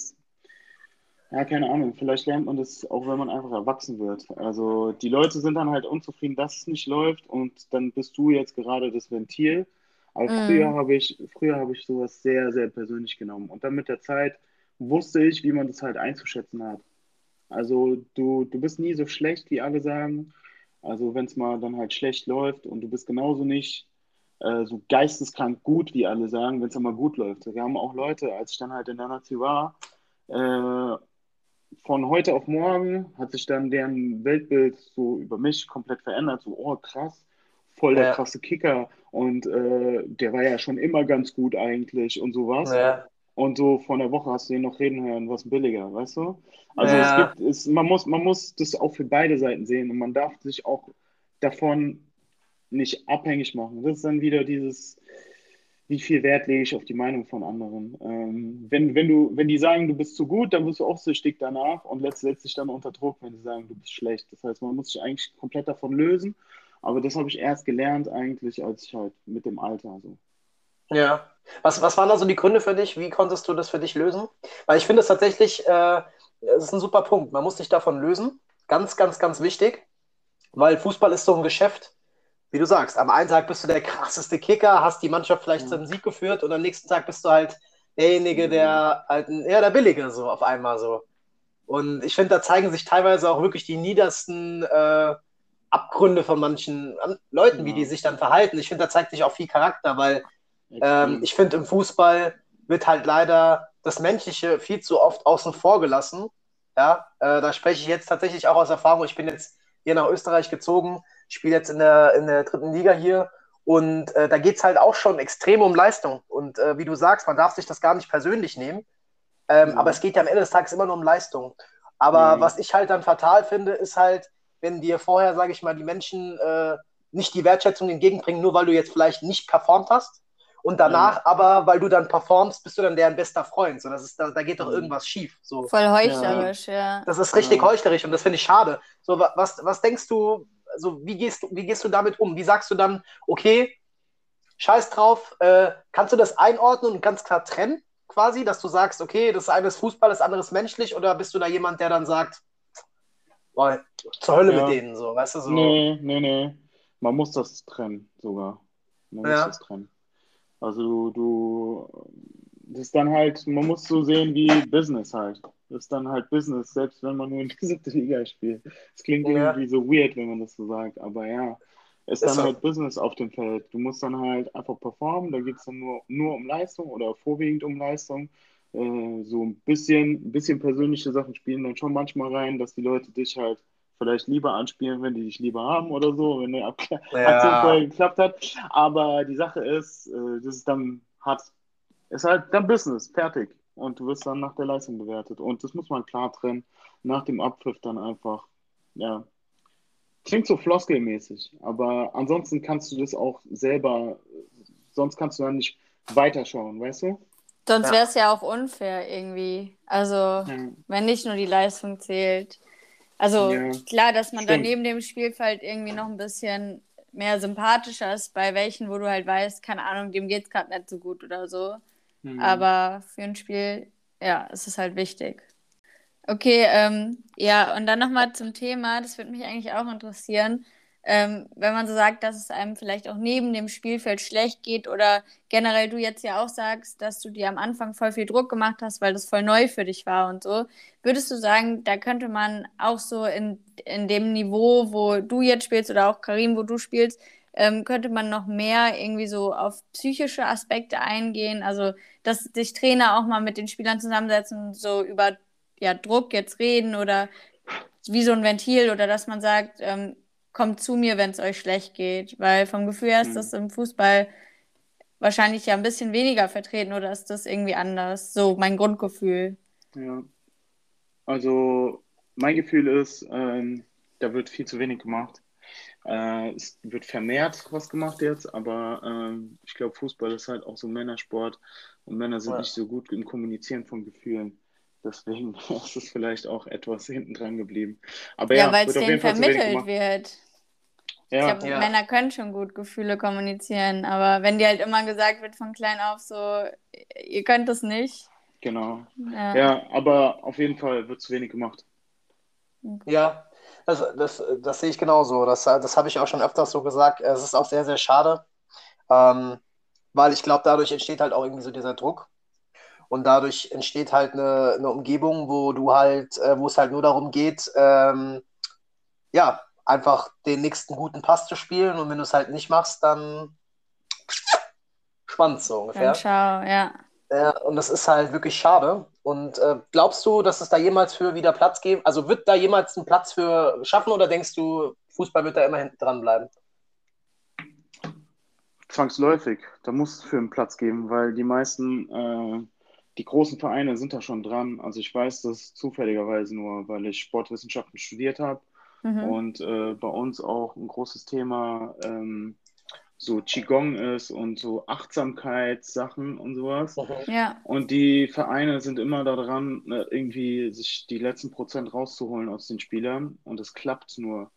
Ja, keine Ahnung. Vielleicht lernt man das auch, wenn man einfach erwachsen wird. Also die Leute sind dann halt unzufrieden, dass es nicht läuft und dann bist du jetzt gerade das Ventil. Aber Mhm. früher habe ich, früher habe ich sowas sehr, sehr persönlich genommen. Und dann mit der Zeit wusste ich, wie man das halt einzuschätzen hat. Also du, du bist nie so schlecht, wie alle sagen. Also wenn es mal dann halt schlecht läuft und du bist genauso nicht äh, so geisteskrank gut, wie alle sagen, wenn es mal gut läuft. Wir haben auch Leute, als ich dann halt in der Nazi war, äh, von heute auf morgen hat sich dann deren Weltbild so über mich komplett verändert. So, oh krass, voll der Ja. krasse Kicker und äh, der war ja schon immer ganz gut eigentlich und sowas. Ja. Und so vor einer Woche hast du ihn noch reden hören, was billiger, weißt du? Also Ja. es gibt, es, man muss, man muss das auch für beide Seiten sehen und man darf sich auch davon nicht abhängig machen. Das ist dann wieder dieses, wie viel Wert lege ich auf die Meinung von anderen. Ähm, wenn, wenn du, wenn die sagen, du bist zu gut, dann wirst du auch süchtig danach und letztlich dich dann unter Druck, wenn die sagen, du bist schlecht. Das heißt, man muss sich eigentlich komplett davon lösen. Aber das habe ich erst gelernt eigentlich, als ich halt mit dem Alter so. Ja. Was, was waren da so die Gründe für dich? Wie konntest du das für dich lösen? Weil ich finde es tatsächlich, äh, ist ein super Punkt. Man muss sich davon lösen. Ganz, ganz, ganz wichtig. Weil Fußball ist so ein Geschäft, wie du sagst. Am einen Tag bist du der krasseste Kicker, hast die Mannschaft vielleicht zum Sieg geführt und am nächsten Tag bist du halt derjenige, der halt, ja, der Billige so auf einmal so. Und ich finde, da zeigen sich teilweise auch wirklich die niedersten äh, Abgründe von manchen an- Leuten, wie Ja. die sich dann verhalten. Ich finde, da zeigt sich auch viel Charakter, weil ähm, ich finde, im Fußball wird halt leider das Menschliche viel zu oft außen vor gelassen. Ja, äh, da spreche ich jetzt tatsächlich auch aus Erfahrung. Ich bin jetzt hier nach Österreich gezogen, spiele jetzt in der, in der dritten Liga hier und äh, da geht es halt auch schon extrem um Leistung. Und äh, wie du sagst, man darf sich das gar nicht persönlich nehmen. Ähm, Ja. Aber es geht ja am Ende des Tages immer nur um Leistung. Aber Ja. was ich halt dann fatal finde, ist halt, wenn dir vorher, sage ich mal, die Menschen äh, nicht die Wertschätzung entgegenbringen, nur weil du jetzt vielleicht nicht performt hast. Und danach aber, weil du dann performst, bist du dann deren bester Freund. So, das ist, da, da geht doch Mhm. irgendwas schief. So. Voll heuchlerisch, ja. Das ist richtig Ja. heuchlerisch und das finde ich schade. So, wa- was, was denkst du, also wie gehst du, wie gehst du damit um? Wie sagst du dann, okay, scheiß drauf, äh, kannst du das einordnen und ganz klar trennen, quasi, dass du sagst, okay, das eine ist Fußball, das andere ist menschlich, oder bist du da jemand, der dann sagt, boah, zur Hölle Ja. mit denen, so, weißt du, so. Nee, nee, nee. Man muss das trennen sogar. Man Ja. muss das trennen. Also du, du, das ist dann halt, man muss so sehen wie Business halt. Das ist dann halt Business, selbst wenn man nur in die siebte Liga spielt. Es klingt Ja. irgendwie so weird, wenn man das so sagt, aber ja. Es ist Ist dann so. halt Business auf dem Feld. Du musst dann halt einfach performen, da geht es dann nur, nur um Leistung oder vorwiegend um Leistung. Äh, so ein bisschen, ein bisschen persönliche Sachen spielen dann schon manchmal rein, dass die Leute dich halt vielleicht lieber anspielen, wenn die dich lieber haben oder so, wenn eine Ab Aktion Ja. vorher geklappt hat. Aber die Sache ist, äh, das ist dann hat, ist halt dann Business, fertig. Und du wirst dann nach der Leistung bewertet. Und das muss man klar trennen. Nach dem Abpfiff dann einfach, ja. Klingt so floskelmäßig, aber ansonsten kannst du das auch selber, sonst kannst du dann nicht weiterschauen, weißt du? Sonst Ja. wäre es ja auch unfair irgendwie. Also, Ja. wenn nicht nur die Leistung zählt. Also Ja. klar, dass man dann Stimmt. neben dem Spielfeld irgendwie noch ein bisschen mehr sympathischer ist bei welchen, wo du halt weißt, keine Ahnung, dem geht es gerade nicht so gut oder so. Mhm. Aber für ein Spiel, ja, ist es halt wichtig. Okay, ähm, ja, und dann nochmal zum Thema, das würde mich eigentlich auch interessieren, ähm, wenn man so sagt, dass es einem vielleicht auch neben dem Spielfeld schlecht geht oder generell du jetzt ja auch sagst, dass du dir am Anfang voll viel Druck gemacht hast, weil das voll neu für dich war und so, würdest du sagen, da könnte man auch so in, in dem Niveau, wo du jetzt spielst oder auch Karim, wo du spielst, ähm, könnte man noch mehr irgendwie so auf psychische Aspekte eingehen, also dass sich Trainer auch mal mit den Spielern zusammensetzen und so über ja, Druck jetzt reden oder wie so ein Ventil oder dass man sagt, ähm, kommt zu mir, wenn es euch schlecht geht. Weil vom Gefühl her ist Mhm. das im Fußball wahrscheinlich ja ein bisschen weniger vertreten oder ist das irgendwie anders? So mein Grundgefühl. Ja. Also mein Gefühl ist, ähm, da wird viel zu wenig gemacht. Äh, es wird vermehrt was gemacht jetzt, aber ähm, ich glaube, Fußball ist halt auch so ein Männersport und Männer sind Ja. nicht so gut im Kommunizieren von Gefühlen. Deswegen ist es vielleicht auch etwas hinten dran geblieben. Aber Ja, ja, weil es wird auf denen jeden Fall zu wenig vermittelt gemacht. Wird. Ich Ja, glaube, Ja. Männer können schon gut Gefühle kommunizieren, aber wenn dir halt immer gesagt wird von klein auf so, ihr könnt es nicht, Genau. Ja. Ja, aber auf jeden Fall wird zu wenig gemacht. Ja, das, das, das sehe ich genauso. Das, das habe ich auch schon öfters so gesagt. Es ist auch sehr, sehr schade, ähm, weil ich glaube, dadurch entsteht halt auch irgendwie so dieser Druck. Und dadurch entsteht halt eine, eine Umgebung, wo du halt, äh, wo es halt nur darum geht, ähm, ja, einfach den nächsten guten Pass zu spielen. Und wenn du es halt nicht machst, dann spannend so ungefähr. Dann schau, ja. Ja, und das ist halt wirklich schade. Und äh, glaubst du, dass es da jemals für wieder Platz geben? Also wird da jemals ein Platz für schaffen oder denkst du, Fußball wird da immer hinten dran bleiben? Zwangsläufig. Da muss es für einen Platz geben, weil die meisten, äh, die großen Vereine sind da schon dran. Also ich weiß das zufälligerweise nur, weil ich Sportwissenschaften studiert habe Mhm. und äh, bei uns auch ein großes Thema ähm, so Qigong ist und so Achtsamkeitssachen und sowas. Ja. Und die Vereine sind immer daran, äh, irgendwie sich die letzten Prozent rauszuholen aus den Spielern. Und es klappt nur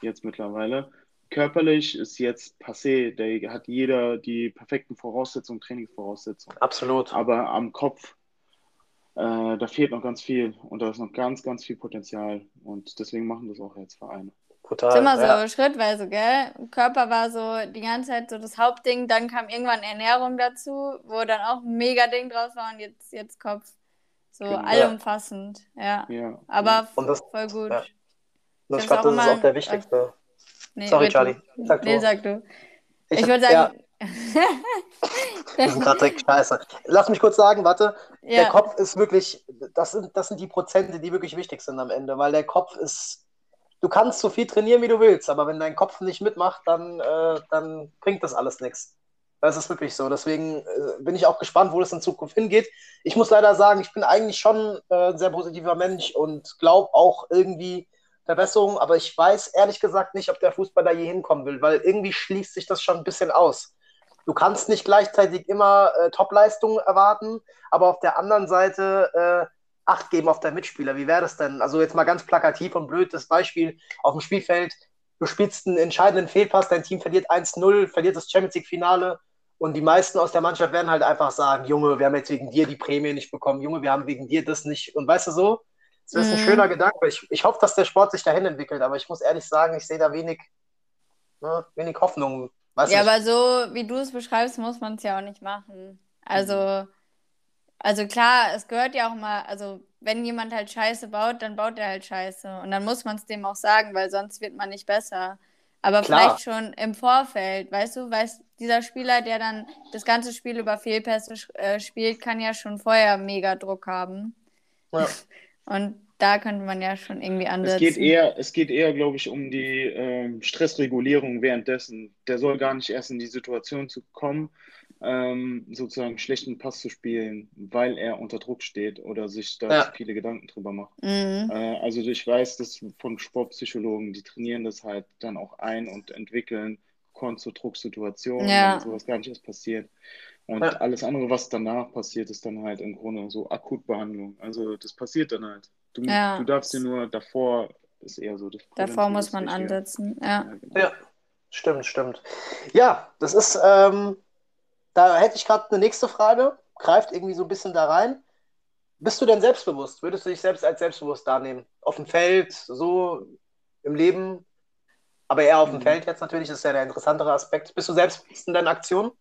jetzt mittlerweile. Körperlich ist jetzt passé. Da hat jeder die perfekten Voraussetzungen, Trainingsvoraussetzungen. Absolut. Aber am Kopf, äh, da fehlt noch ganz viel. Und da ist noch ganz, ganz viel Potenzial. Und deswegen machen das auch jetzt Vereine. Brutal. Ist immer so ja. schrittweise, gell? Körper war so die ganze Zeit so das Hauptding, dann kam irgendwann Ernährung dazu, wo dann auch ein mega Ding draus war und jetzt, jetzt Kopf. So Genau. allumfassend, ja. Ja. Aber Und das- voll gut. ja. Und ich Ich glaube, hab's das auch ist auch der wichtigste. Nee, Sorry, Charlie. du. Sag du. Nee, sag du. Ich, hab- würde Ja, sagen, wir sind gerade direkt scheiße. Lass mich kurz sagen, warte. Der ja, Kopf ist wirklich, das sind, das sind die Prozente, die wirklich wichtig sind am Ende, weil der Kopf ist, du kannst so viel trainieren, wie du willst, aber wenn dein Kopf nicht mitmacht, dann, äh, dann bringt das alles nichts. Das ist wirklich so. Deswegen äh, bin ich auch gespannt, wo das in Zukunft hingeht. Ich muss leider sagen, ich bin eigentlich schon äh, ein sehr positiver Mensch und glaube auch irgendwie Verbesserungen, aber ich weiß ehrlich gesagt nicht, ob der Fußball da je hinkommen will, weil irgendwie schließt sich das schon ein bisschen aus. Du kannst nicht gleichzeitig immer äh, Topleistungen erwarten, aber auf der anderen Seite äh, Acht geben auf deinen Mitspieler. Wie wäre das denn? Also jetzt mal ganz plakativ und blöd, das Beispiel auf dem Spielfeld. Du spielst einen entscheidenden Fehlpass, dein Team verliert 1-0, verliert das Champions League-Finale und die meisten aus der Mannschaft werden halt einfach sagen, Junge, wir haben jetzt wegen dir die Prämie nicht bekommen, Junge, wir haben wegen dir das nicht. Und weißt du so, das ist ein Mhm. schöner Gedanke. Ich, ich hoffe, dass der Sport sich dahin entwickelt, aber ich muss ehrlich sagen, ich sehe da wenig, ne, wenig Hoffnung. Weißt ja, du, aber so wie du es beschreibst, muss man es ja auch nicht machen. Also, also klar, es gehört ja auch mal, also wenn jemand halt Scheiße baut, dann baut er halt Scheiße. Und dann muss man es dem auch sagen, weil sonst wird man nicht besser. Aber Klar. vielleicht schon im Vorfeld, weißt du, weiß dieser Spieler, der dann das ganze Spiel über Fehlpässe äh, spielt, kann ja schon vorher mega Druck haben. Ja. Und da könnte man ja schon irgendwie Es ansetzen. geht eher, es geht eher, glaube ich, um die ähm, Stressregulierung währenddessen. Der soll gar nicht erst in die Situation zu kommen, ähm, sozusagen einen schlechten Pass zu spielen, weil er unter Druck steht oder sich da Ja. viele Gedanken drüber macht. Mhm. Äh, also ich weiß das von Sportpsychologen, die trainieren das halt dann auch ein und entwickeln Kontra-Drucksituationen, Ja. damit sowas gar nicht erst passiert. Und Ja. alles andere, was danach passiert, ist dann halt im Grunde so Akutbehandlung. Also das passiert dann halt. Du, Ja. du darfst dir nur davor, ist eher so das Davor muss man ansetzen. Ja. genau. Ja, stimmt, stimmt. Ja, das ist, ähm, da hätte ich gerade eine nächste Frage, greift irgendwie so ein bisschen da rein. Bist du denn selbstbewusst? Würdest du dich selbst als selbstbewusst wahrnehmen? Auf dem Feld, so im Leben, aber eher auf dem Mhm. Feld jetzt natürlich, das ist ja der interessantere Aspekt. Bist du selbstbewusst in deinen Aktionen?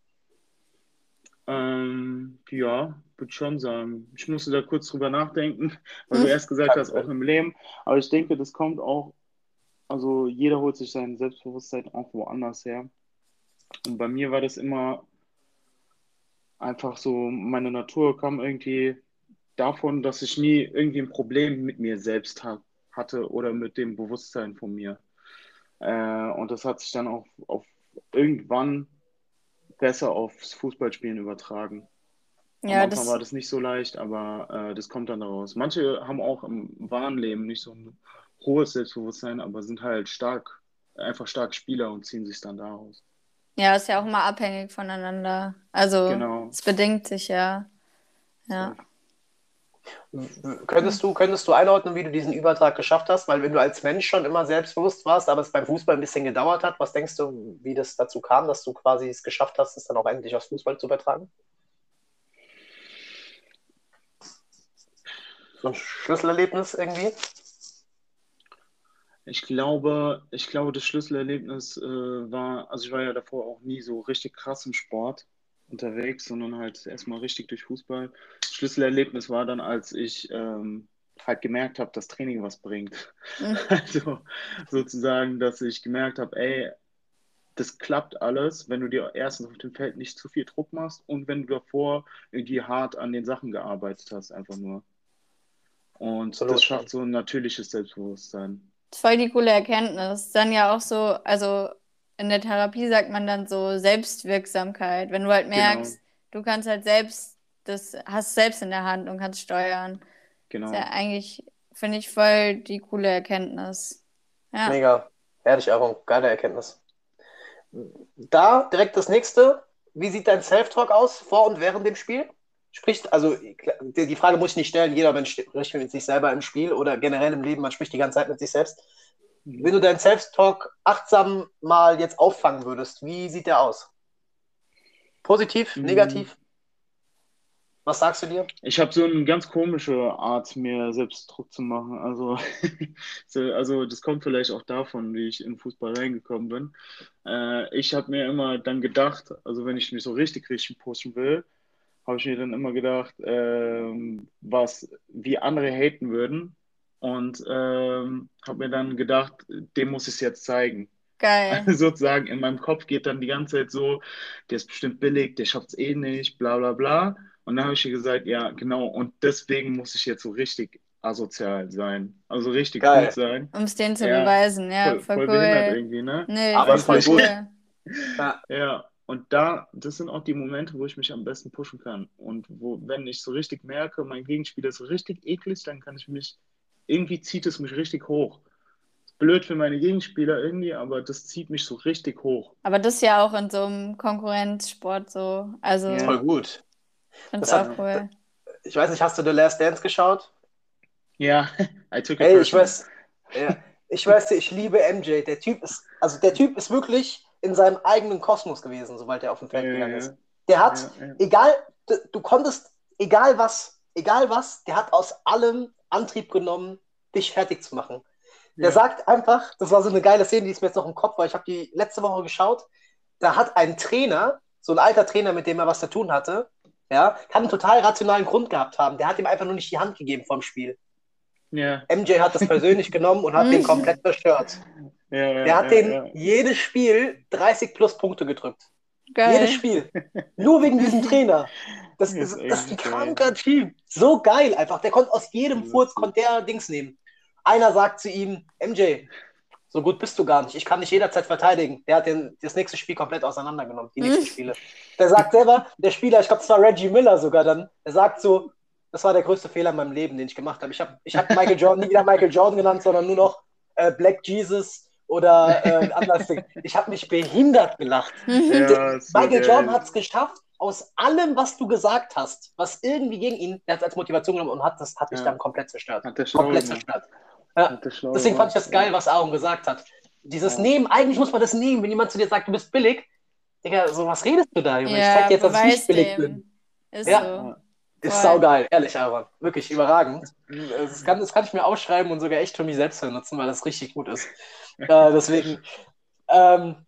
Ähm, ja, würde schon sagen. Ich musste da kurz drüber nachdenken, weil du erst gesagt hast, auch im Leben. Aber ich denke, das kommt auch, also jeder holt sich sein Selbstbewusstsein auch woanders her. Und bei mir war das immer einfach so, meine Natur kam irgendwie davon, dass ich nie irgendwie ein Problem mit mir selbst ha hatte oder mit dem Bewusstsein von mir. Äh, und das hat sich dann auch auf irgendwann besser aufs Fußballspielen übertragen. Am Ja, Anfang das, war das nicht so leicht, aber äh, das kommt dann daraus. Manche haben auch im wahren Leben nicht so ein hohes Selbstbewusstsein, aber sind halt stark, einfach stark Spieler und ziehen sich dann daraus. ja, ist ja auch immer abhängig voneinander. Also, Genau. es bedingt sich ja. Ja. Könntest du, könntest du einordnen, wie du diesen Übertrag geschafft hast? Weil wenn du als Mensch schon immer selbstbewusst warst, aber es beim Fußball ein bisschen gedauert hat, was denkst du, wie das dazu kam, dass du quasi es geschafft hast, es dann auch endlich aufs Fußball zu übertragen? So ein Schlüsselerlebnis irgendwie? Ich glaube, ich glaube, das Schlüsselerlebnis äh, war, also ich war ja davor auch nie so richtig krass im Sport unterwegs, sondern halt erstmal richtig durch Fußball. Schlüsselerlebnis war dann, als ich ähm, halt gemerkt habe, dass Training was bringt. Mhm. Also sozusagen, dass ich gemerkt habe, ey, das klappt alles, wenn du dir erstens auf dem Feld nicht zu viel Druck machst und wenn du davor irgendwie hart an den Sachen gearbeitet hast, einfach nur. Und Absolut. das schafft so ein natürliches Selbstbewusstsein voll die coole Erkenntnis. Dann ja auch so, also in der Therapie sagt man dann so Selbstwirksamkeit. Wenn du halt genau. merkst, genau. du kannst halt selbst, das hast selbst in der Hand und kannst steuern. Genau. Das ist ja eigentlich, finde ich, voll die coole Erkenntnis. Ja. Mega. Ehrlich, aber geile Erkenntnis. Da direkt das nächste. Wie sieht dein Self-Talk aus vor und während dem Spiel? spricht, also die Frage muss ich nicht stellen, jeder Mensch spricht mit sich selber im Spiel oder generell im Leben, man spricht die ganze Zeit mit sich selbst. Wenn du deinen Self-Talk achtsam mal jetzt auffangen würdest, wie sieht der aus? Positiv, mhm. negativ? Was sagst du dir? Ich habe so eine ganz komische Art, mir selbst Druck zu machen. Also, also das kommt vielleicht auch davon, wie ich in Fußball reingekommen bin. Äh, ich habe mir immer dann gedacht, also wenn ich mich so richtig, richtig pushen will, habe ich mir dann immer gedacht, ähm, was, wie andere haten würden. Und ähm, habe mir dann gedacht, dem muss ich es jetzt zeigen. Geil. Also sozusagen in meinem Kopf geht dann die ganze Zeit so, der ist bestimmt billig, der schafft es eh nicht, bla bla bla. Und dann habe ich mir gesagt, ja, genau, und deswegen muss ich jetzt so richtig asozial sein. Also richtig Geil. gut sein. Um es denen zu ja, beweisen, ja. Voll, voll, voll cool. irgendwie, ne? Nee, Aber voll, voll cool. Ja. ja. Und da, das sind auch die Momente, wo ich mich am besten pushen kann. Und wo, wenn ich so richtig merke, mein Gegenspieler ist so richtig eklig, dann kann ich mich, irgendwie zieht es mich richtig hoch. Blöd für meine Gegenspieler irgendwie, aber das zieht mich so richtig hoch. Aber das ist ja auch in so einem Konkurrenzsport so. Also, ja. Voll gut. Finde es auch cool. Ich weiß nicht, hast du The Last Dance geschaut? Ja, I took it Ey, ich weiß, ja, ich weiß, ich liebe MJ. Der Typ ist, also der Typ ist wirklich in seinem eigenen Kosmos gewesen, sobald er auf dem Feld ja, gegangen ist. Der hat, ja, egal, du, du, konntest, egal was, egal was, der hat aus allem Antrieb genommen, dich fertig zu machen. Der sagt einfach, das war so eine geile Szene, die ist mir jetzt noch im Kopf, weil ich habe die letzte Woche geschaut, da hat ein Trainer, so ein alter Trainer, mit dem er was zu tun hatte, ja, kann einen total rationalen Grund gehabt haben. Der hat ihm einfach nur nicht die Hand gegeben vom Spiel. Ja. MJ hat das persönlich genommen und hat den komplett zerstört. Ja, ja, der hat ja, den jedes Spiel 30 plus Punkte gedrückt. Geil. Jedes Spiel. Nur wegen diesem Trainer. Das, das, das ist ein kranker Typ. So geil einfach. Der konnte aus jedem Furz konnte der Dings nehmen. Einer sagt zu ihm, MJ, so gut bist du gar nicht. Ich kann dich jederzeit verteidigen. Der hat den, das nächste Spiel komplett auseinandergenommen, die nächsten Spiele. Der sagt selber, der Spieler, ich glaube, es war Reggie Miller sogar dann, der sagt so, das war der größte Fehler in meinem Leben, den ich gemacht habe. Ich habe ich hab Michael Jordan nie wieder Michael Jordan genannt, sondern nur noch äh, Black Jesus oder äh, anders. Ich habe mich behindert gelacht. Ja, Michael Jordan hat es geschafft, aus allem, was du gesagt hast, was irgendwie gegen ihn, er hat es als Motivation genommen und hat das hat mich ja. dann komplett zerstört. komplett zerstört. Ja. Deswegen fand ich das geil, was Aaron gesagt hat. Dieses ja. Nehmen, eigentlich muss man das nehmen, wenn jemand zu dir sagt, du bist billig. Digga, so was redest du da, Junge? ich zeig dir jetzt, dass ich nicht billig dem. bin. Ist ja. so. Ist saugeil, ehrlich, Aaron. Wirklich überragend. Das kann, das kann ich mir ausschreiben und sogar echt für mich selbst benutzen, weil das richtig gut ist. äh, deswegen, ähm,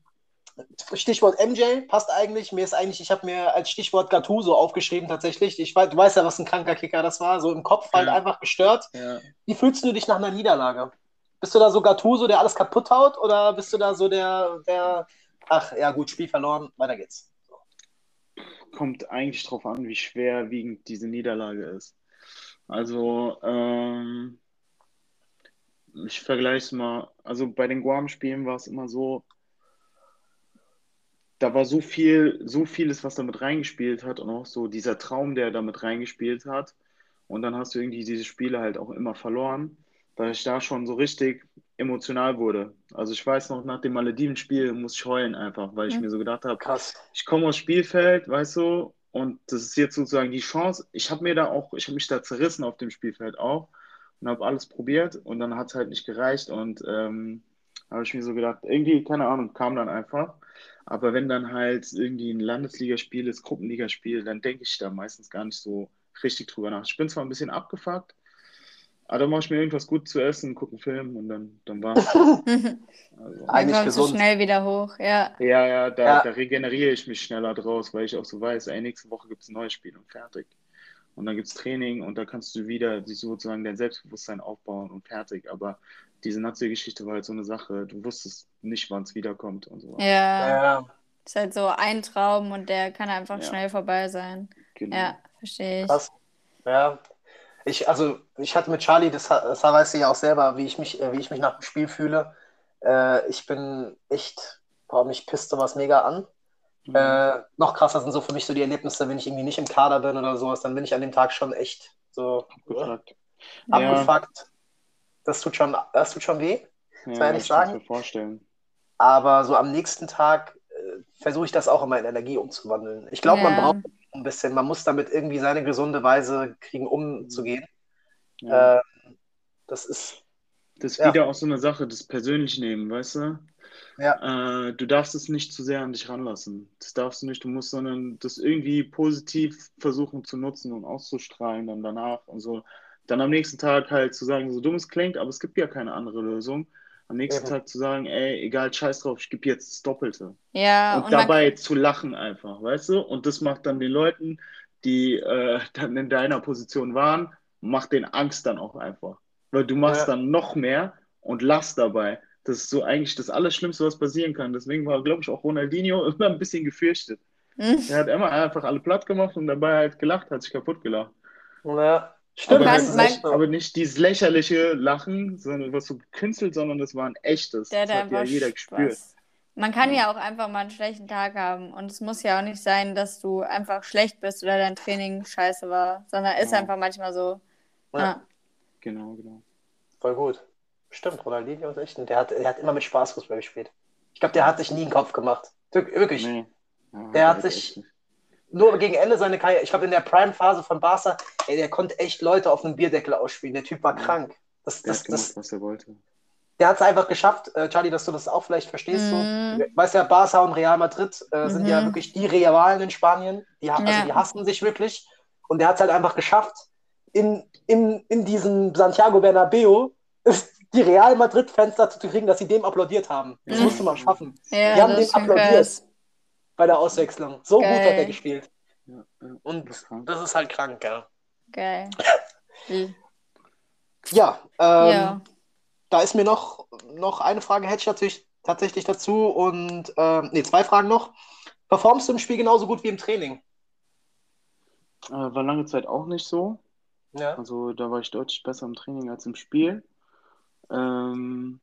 Stichwort MJ passt eigentlich. Mir ist eigentlich, ich habe mir als Stichwort Gattuso aufgeschrieben tatsächlich. Ich weiß, du weißt ja, was ein kranker Kicker das war. So im Kopf halt ja. einfach gestört. Ja. Wie fühlst du dich nach einer Niederlage? Bist du da so Gattuso, der alles kaputt haut, oder bist du da so der, der, ach ja gut, Spiel verloren, weiter geht's? Kommt eigentlich drauf an, wie schwerwiegend diese Niederlage ist. Also ähm, ich vergleiche es mal, also bei den Guam-Spielen war es immer so, da war so viel, so vieles, was damit reingespielt hat und auch so dieser Traum, der damit reingespielt hat. Und dann hast du irgendwie diese Spiele halt auch immer verloren, weil ich da schon so richtig emotional wurde. Also ich weiß noch, nach dem Malediven-Spiel muss ich heulen einfach, weil ich mhm. mir so gedacht habe, krass, ich komme aufs Spielfeld, weißt du, und das ist jetzt sozusagen die Chance. Ich habe mir da auch, ich habe mich da zerrissen auf dem Spielfeld auch und habe alles probiert und dann hat es halt nicht gereicht und ähm, habe ich mir so gedacht, irgendwie, keine Ahnung, kam dann einfach. Aber wenn dann halt irgendwie ein Landesligaspiel ist, Gruppenligaspiel, dann denke ich da meistens gar nicht so richtig drüber nach. Ich bin zwar ein bisschen abgefuckt, Aber dann mache ich mir irgendwas gut zu essen, gucke einen Film und dann, dann war's. Also, Eigentlich kommst du gesund. schnell wieder hoch, ja. ja, ja, da, Ja. da regeneriere ich mich schneller draus, weil ich auch so weiß, ey, nächste Woche gibt es ein neues Spiel und fertig. Und dann gibt es Training und da kannst du wieder die, sozusagen dein Selbstbewusstsein aufbauen und fertig. Aber diese Nazi-Geschichte war halt so eine Sache, du wusstest nicht, wann es wiederkommt und so. Ja, Ja, ist halt so ein Traum und der kann einfach Ja. schnell vorbei sein. Genau. Ja, verstehe ich. krass. Ja. Ich, also, ich hatte mit Charlie, das, das weißt du ja auch selber, wie ich mich, äh, wie ich mich nach dem Spiel fühle. Äh, ich bin echt, boah, mich pisst sowas mega an. Mhm. Äh, noch krasser sind so für mich so die Erlebnisse, wenn ich irgendwie nicht im Kader bin oder sowas, dann bin ich an dem Tag schon echt so Gefragt. abgefuckt. Das tut schon, das tut schon weh. Ja, soll ich ich sagen? mir vorstellen. Aber so am nächsten Tag äh, versuche ich das auch immer in Energie umzuwandeln. Ich glaube, man Ja. braucht ein bisschen, man muss damit irgendwie seine gesunde Weise kriegen, umzugehen. Ja. Äh, das ist, Das ist Ja. wieder auch so eine Sache, das persönlich nehmen, weißt du? Ja. Äh, du darfst es nicht zu sehr an dich ranlassen. Das darfst du nicht, du musst, sondern das irgendwie positiv versuchen zu nutzen und auszustrahlen dann danach und so. Dann am nächsten Tag halt zu sagen, so dumm es klingt, aber es gibt ja keine andere Lösung. Am nächsten Eben. Tag zu sagen, ey, egal, scheiß drauf, ich gebe jetzt das Doppelte. Ja, und, und man, dabei zu lachen einfach, weißt du? Und das macht dann den Leuten, die äh, dann in deiner Position waren, macht den Angst dann auch einfach. Weil du machst Ja. dann noch mehr und lachst dabei. Das ist so eigentlich das Allerschlimmste, was passieren kann. Deswegen war, glaube ich, auch Ronaldinho immer ein bisschen gefürchtet. Hm? Er hat immer einfach alle platt gemacht und dabei halt gelacht, hat sich kaputt gelacht. ja, stimmt, aber, ist man- echt aber nicht dieses lächerliche Lachen, sondern was so gekünstelt, sondern das war ein echtes. der das hat ja jeder gespürt. Spaß. Man kann ja auch einfach mal einen schlechten Tag haben und es muss ja auch nicht sein, dass du einfach schlecht bist oder dein Training scheiße war, sondern ist Ja. einfach manchmal so. Ja. Ja. Genau, genau. Voll gut. Stimmt, Ronaldinho ist echt, der hat, der hat immer mit Spaß Fußball gespielt. Ich glaube, der hat sich nie einen Kopf gemacht. Wir- Wirklich. Nee. Ja, Der hat echt sich- nicht. Nur gegen Ende seiner Karriere, ich glaube, in der Prime-Phase von Barca, ey, der konnte echt Leute auf einem Bierdeckel ausspielen. Der Typ war Ja. krank. Das, Der das, hat gemacht, das, was er wollte. der hat es einfach geschafft, äh, Charlie, dass du das auch vielleicht verstehst. Mhm. So. Weißt ja, Barca und Real Madrid äh, sind Mhm. ja wirklich die Rivalen in Spanien. Die, ha- Ja. also die hassen sich wirklich. Und der hat es halt einfach geschafft, in, in, in diesem Santiago Bernabeo die Real Madrid-Fans dazu zu kriegen, dass sie dem applaudiert haben. Das Mhm. musste man schaffen Ja, Die haben dem applaudiert. krass. Bei der Auswechslung. So gut Geil. hat er gespielt. Ja, ja. Und Das ist krank. das ist halt krank, ja. Geil. Ja, ähm, ja. da ist mir noch, noch eine Frage, hätte ich natürlich tatsächlich dazu. Und ähm, nee, zwei Fragen noch. Performst du im Spiel genauso gut wie im Training? Äh, war lange Zeit auch nicht so. Ja. Also da war ich deutlich besser im Training als im Spiel. Ähm,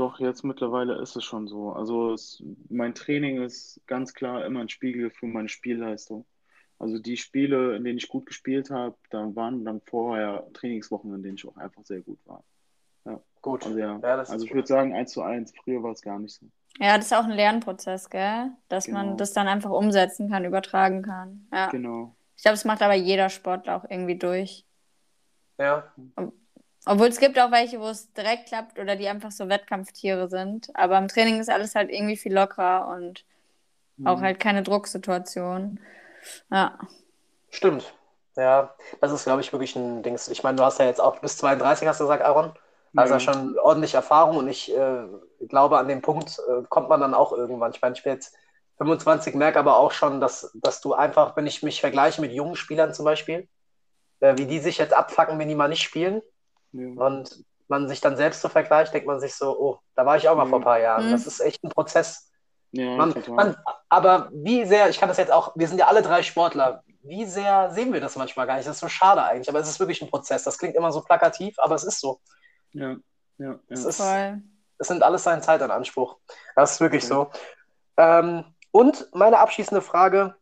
doch jetzt mittlerweile ist es schon so. Also es, mein Training ist ganz klar immer ein Spiegel für meine Spielleistung. Also die Spiele, in denen ich gut gespielt habe, da waren dann vorher Trainingswochen, in denen ich auch einfach sehr gut war. Gut. Also ja, Ja, also ich würde sagen eins zu eins. Früher war es gar nicht so. Ja, das ist auch ein Lernprozess, gell? Dass man Genau. das dann einfach umsetzen kann, übertragen kann. Ja. Genau. Ich glaube, das macht aber jeder Sportler auch irgendwie durch. Ja. Obwohl es gibt auch welche, wo es direkt klappt oder die einfach so Wettkampftiere sind. Aber im Training ist alles halt irgendwie viel lockerer und auch Mhm. halt keine Drucksituation. Ja. Stimmt. Ja, das ist, glaube ich, wirklich ein Ding. Ich meine, du hast ja jetzt auch bis 32, hast du gesagt, Aaron. Also Ja. schon ordentlich Erfahrung und ich äh, glaube, an dem Punkt äh, kommt man dann auch irgendwann. Ich meine, ich bin jetzt 25, merke aber auch schon, dass, dass du einfach, wenn ich mich vergleiche mit jungen Spielern zum Beispiel, äh, wie die sich jetzt abfacken, wenn die mal nicht spielen Ja. und man sich dann selbst so vergleicht, denkt man sich so, oh, da war ich auch mal vor ein paar Jahren. Mhm. Das ist echt ein Prozess. Ja, Man, man, aber wie sehr, ich kann das jetzt auch, wir sind ja alle drei Sportler, wie sehr sehen wir das manchmal gar nicht? Das ist so schade eigentlich, aber es ist wirklich ein Prozess. Das klingt immer so plakativ, aber es ist so. Ja, ja, Es ja. ist, Voll. es nimmt alles seine Zeit in Anspruch. Das ist wirklich so. Ähm, und meine abschließende Frage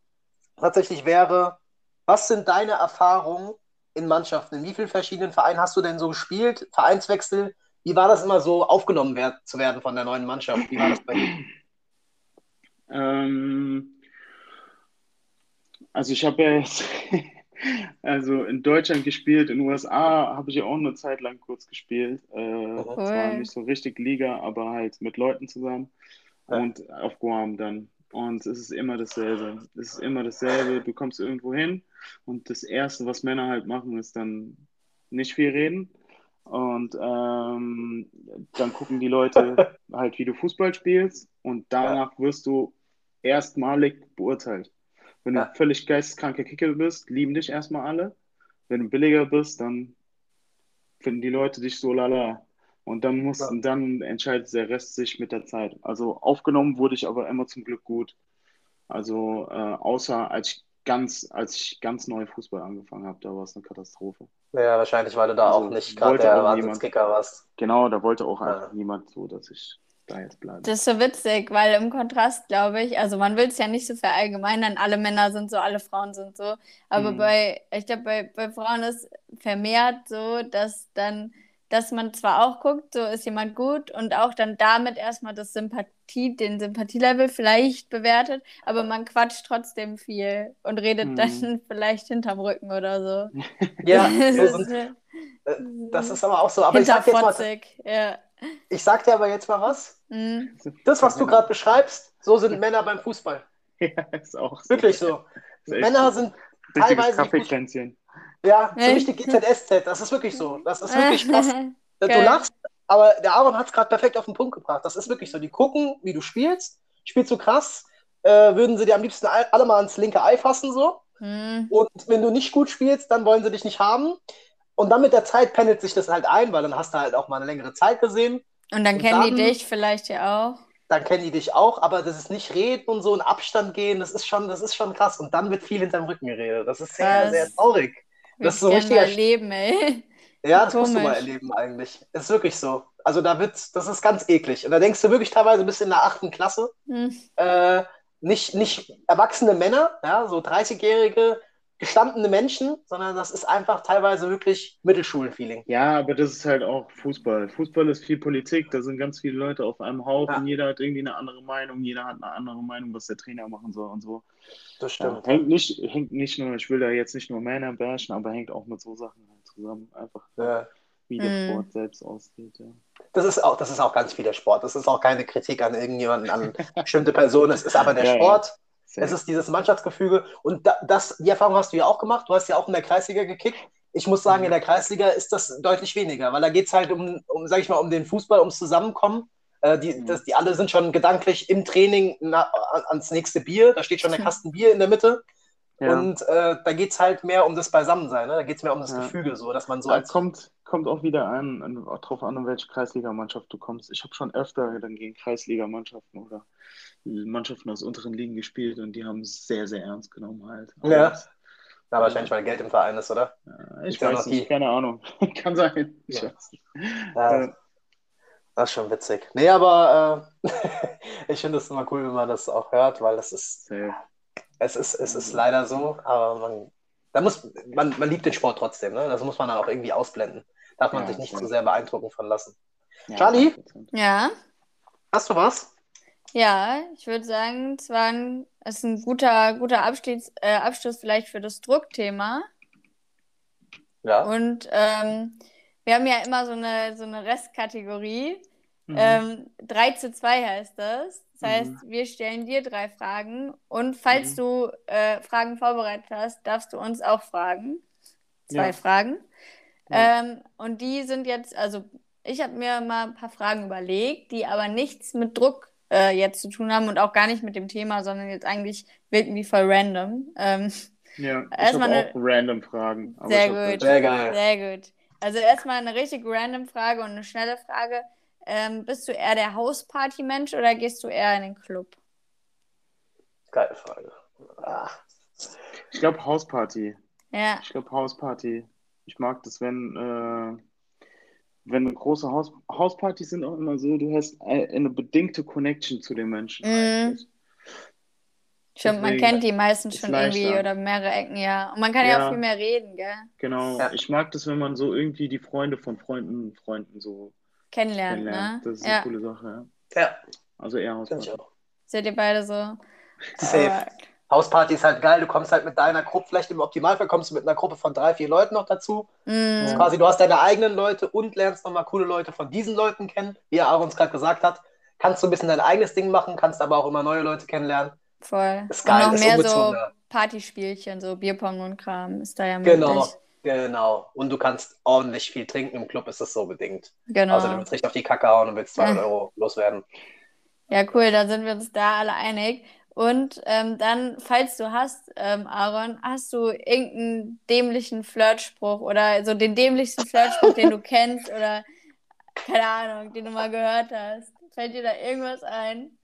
tatsächlich wäre, was sind deine Erfahrungen in Mannschaften? In wie vielen verschiedenen Vereinen hast du denn so gespielt? Vereinswechsel? Wie war das immer so, aufgenommen wer- zu werden von der neuen Mannschaft? Wie war das bei dir? Ähm, also ich habe ja jetzt also in Deutschland gespielt, in den USA habe ich ja auch eine Zeit lang kurz gespielt. Äh, zwar Cool. nicht so richtig Liga, aber halt mit Leuten zusammen Ja. und auf Guam dann. Und es ist immer dasselbe. Es ist immer dasselbe. Du kommst irgendwo hin und das Erste, was Männer halt machen, ist dann nicht viel reden. Und ähm, dann gucken die Leute halt, wie du Fußball spielst. Und danach wirst du erstmalig beurteilt. Wenn du Ja. völlig geisteskranker Kicker bist, lieben dich erstmal alle. Wenn du billiger bist, dann finden die Leute dich so lala. Und dann muss, Ja. dann entscheidet der Rest sich mit der Zeit. Also aufgenommen wurde ich aber immer zum Glück gut. Also äh, außer als ich ganz, als ich ganz neu Fußball angefangen habe, da war es eine Katastrophe. Ja, wahrscheinlich, weil du da Also, auch nicht gerade der Wahnsinnskicker warst. Genau, da wollte auch Ja. einfach niemand so, dass ich da jetzt bleibe. Das ist so witzig, weil im Kontrast, glaube ich, also man will es ja nicht so verallgemeinern, alle Männer sind so, alle Frauen sind so, aber Mhm. bei, ich glaube, bei, bei Frauen ist vermehrt so, dass dann, dass man zwar auch guckt, so ist jemand gut und auch dann damit erstmal das Sympathie, den Sympathielevel vielleicht bewertet, aber man quatscht trotzdem viel und redet Mhm. dann vielleicht hinterm Rücken oder so. Ja, das, so ist, äh, das ist aber auch so. Aber ich sag, jetzt mal, ja. ich sag dir aber jetzt mal was. Mhm. Das, was du gerade beschreibst, so sind Männer beim Fußball. Ja, ist auch so. Wirklich so. Männer sind teilweise Kaffeekränzchen. Ja, so richtig GZSZ, das ist wirklich so. Das ist wirklich krass. Du lachst, aber der Aaron hat es gerade perfekt auf den Punkt gebracht. Das ist wirklich so. Die gucken, wie du spielst. Spielst du krass, äh, würden sie dir am liebsten all- alle mal ans linke Ei fassen, so. Hm. Und wenn du nicht gut spielst, dann wollen sie dich nicht haben. Und dann mit der Zeit pendelt sich das halt ein, weil dann hast du halt auch mal eine längere Zeit gesehen. Und dann Und kennen die dann- dich vielleicht ja auch. Dann kennen die dich auch, aber das ist nicht reden und so in Abstand gehen, das ist schon, das ist schon krass. Und dann wird viel hinterm Rücken geredet. Das ist sehr, Krass. sehr traurig. Das ist so richtiger mal leben, ey. Ja, das musst du Komisch. mal erleben eigentlich. Ist wirklich so. Also da wird's, das ist ganz eklig. Und da denkst du wirklich teilweise bis in der achten Klasse, Hm. äh, nicht, nicht erwachsene Männer, ja, so 30-jährige, gestandene Menschen, sondern das ist einfach teilweise wirklich Mittelschulen-Feeling. Ja, aber das ist halt auch Fußball. Fußball ist viel Politik, da sind ganz viele Leute auf einem Haufen, Ja. jeder hat irgendwie eine andere Meinung, jeder hat eine andere Meinung, was der Trainer machen soll und so. Das Ja, hängt nicht, hängt nicht nur, ich will da jetzt nicht nur Männer bashen, aber hängt auch mit so Sachen halt zusammen, einfach Ja. wie der Mhm. Sport selbst aussieht. Ja. Das ist auch, das ist auch ganz viel der Sport. Das ist auch keine Kritik an irgendjemanden, an bestimmte Personen. Es ist aber der Ja, ja. Sport. Es ist dieses Mannschaftsgefüge. Und da, das, die Erfahrung hast du ja auch gemacht. Du hast ja auch in der Kreisliga gekickt. Ich muss sagen, in der Kreisliga ist das deutlich weniger, weil da geht es halt um, um, sag ich mal, um den Fußball, ums Zusammenkommen. Äh, die, Mhm. das, die alle sind schon gedanklich im Training na, an- ans nächste Bier. Da steht schon der Kasten Bier in der Mitte. Ja. Und äh, da geht es halt mehr um das Beisammensein. Ne? Da geht es mehr um das Ja. Gefüge, so dass man so als. kommt, kommt auch wieder an, an, drauf an, in welche Kreisligamannschaft du kommst. Ich habe schon öfter dann gegen Kreisligamannschaften oder Mannschaften aus unteren Ligen gespielt und die haben es sehr, sehr ernst genommen halt. Aber Ja. das- Ja, wahrscheinlich, weil Geld im Verein ist, oder? Ja, ich weiß nicht, die- keine Ahnung. Kann sein. Ja. Ja, Äh, Das ist schon witzig. Nee, aber äh, ich finde es immer cool, wenn man das auch hört, weil das ist, safe. Es ist, es ist leider so, aber man, da muss, man, man liebt den Sport trotzdem, ne? Das muss man dann auch irgendwie ausblenden. Darf man Ja, sich nicht zu sehr beeindrucken von lassen. Ja, Charlie? 100%. Ja, Hast du was? ja, ich würde sagen, es war ein, es ist ein guter, guter Abschluss, äh, Abschluss vielleicht für das Druckthema. Ja. Und ähm, wir haben ja immer so eine, so eine Restkategorie. Mhm. Ähm, 3 zu 2 heißt das. Das heißt, Mhm. wir stellen dir drei Fragen und falls Mhm. du äh, Fragen vorbereitet hast, darfst du uns auch fragen. Zwei Ja. Fragen. Ja. Ähm, und die sind jetzt, also ich habe mir mal ein paar Fragen überlegt, die aber nichts mit Druck äh, jetzt zu tun haben und auch gar nicht mit dem Thema, sondern jetzt eigentlich wirken die voll random. Ähm, Ja, ich habe eine- auch random Fragen. aber Sehr gut. Sehr geil. Sehr gut. Also erstmal eine richtig random Frage und eine schnelle Frage. Ähm, bist du eher der Hausparty-Mensch oder gehst du eher in den Club? Geile Frage. Ah. Ich glaube Hausparty. Ja, Ich glaube Hausparty. Ich mag das, wenn, äh, wenn große Haus Hauspartys sind auch immer so, du hast ein- eine bedingte Connection zu den Menschen Mhm. stimmt, man kennt die meistens ist schon irgendwie oder mehrere Ecken, ja. Und man kann ja, Ja. auch viel mehr reden, gell? Genau. Ja. Ich mag das, wenn man so irgendwie die Freunde von Freunden, Freunden so Kennenlernt, kennenlernt. ne? Das ist Ja, eine coole Sache, Ja, ja. Also eher Hausparty. auch. seid ihr beide so? Safe. Hausparty ist halt geil. Du kommst halt mit deiner Gruppe, vielleicht im Optimalfall kommst du mit einer Gruppe von drei, vier Leuten noch dazu. Mm, quasi, du hast deine eigenen Leute und lernst nochmal coole Leute von diesen Leuten kennen. Wie Aaron es gerade gesagt hat, kannst du ein bisschen dein eigenes Ding machen, kannst aber auch immer neue Leute kennenlernen. voll. Ist Und geil, noch ist mehr so. Partyspielchen, so Bierpong und Kram ist da ja möglich. Genau. Genau. Und du kannst ordentlich viel trinken. Im Club ist es so bedingt. Genau. Also du willst richtig auf die Kacke hauen und willst 200 Euro loswerden. Ja, cool, da sind wir uns da alle einig. Und ähm, dann, falls du hast, ähm, Aaron, hast du irgendeinen dämlichen Flirtspruch oder so den dämlichsten Flirtspruch, den du kennst oder keine Ahnung, den du mal gehört hast? Fällt dir da irgendwas ein?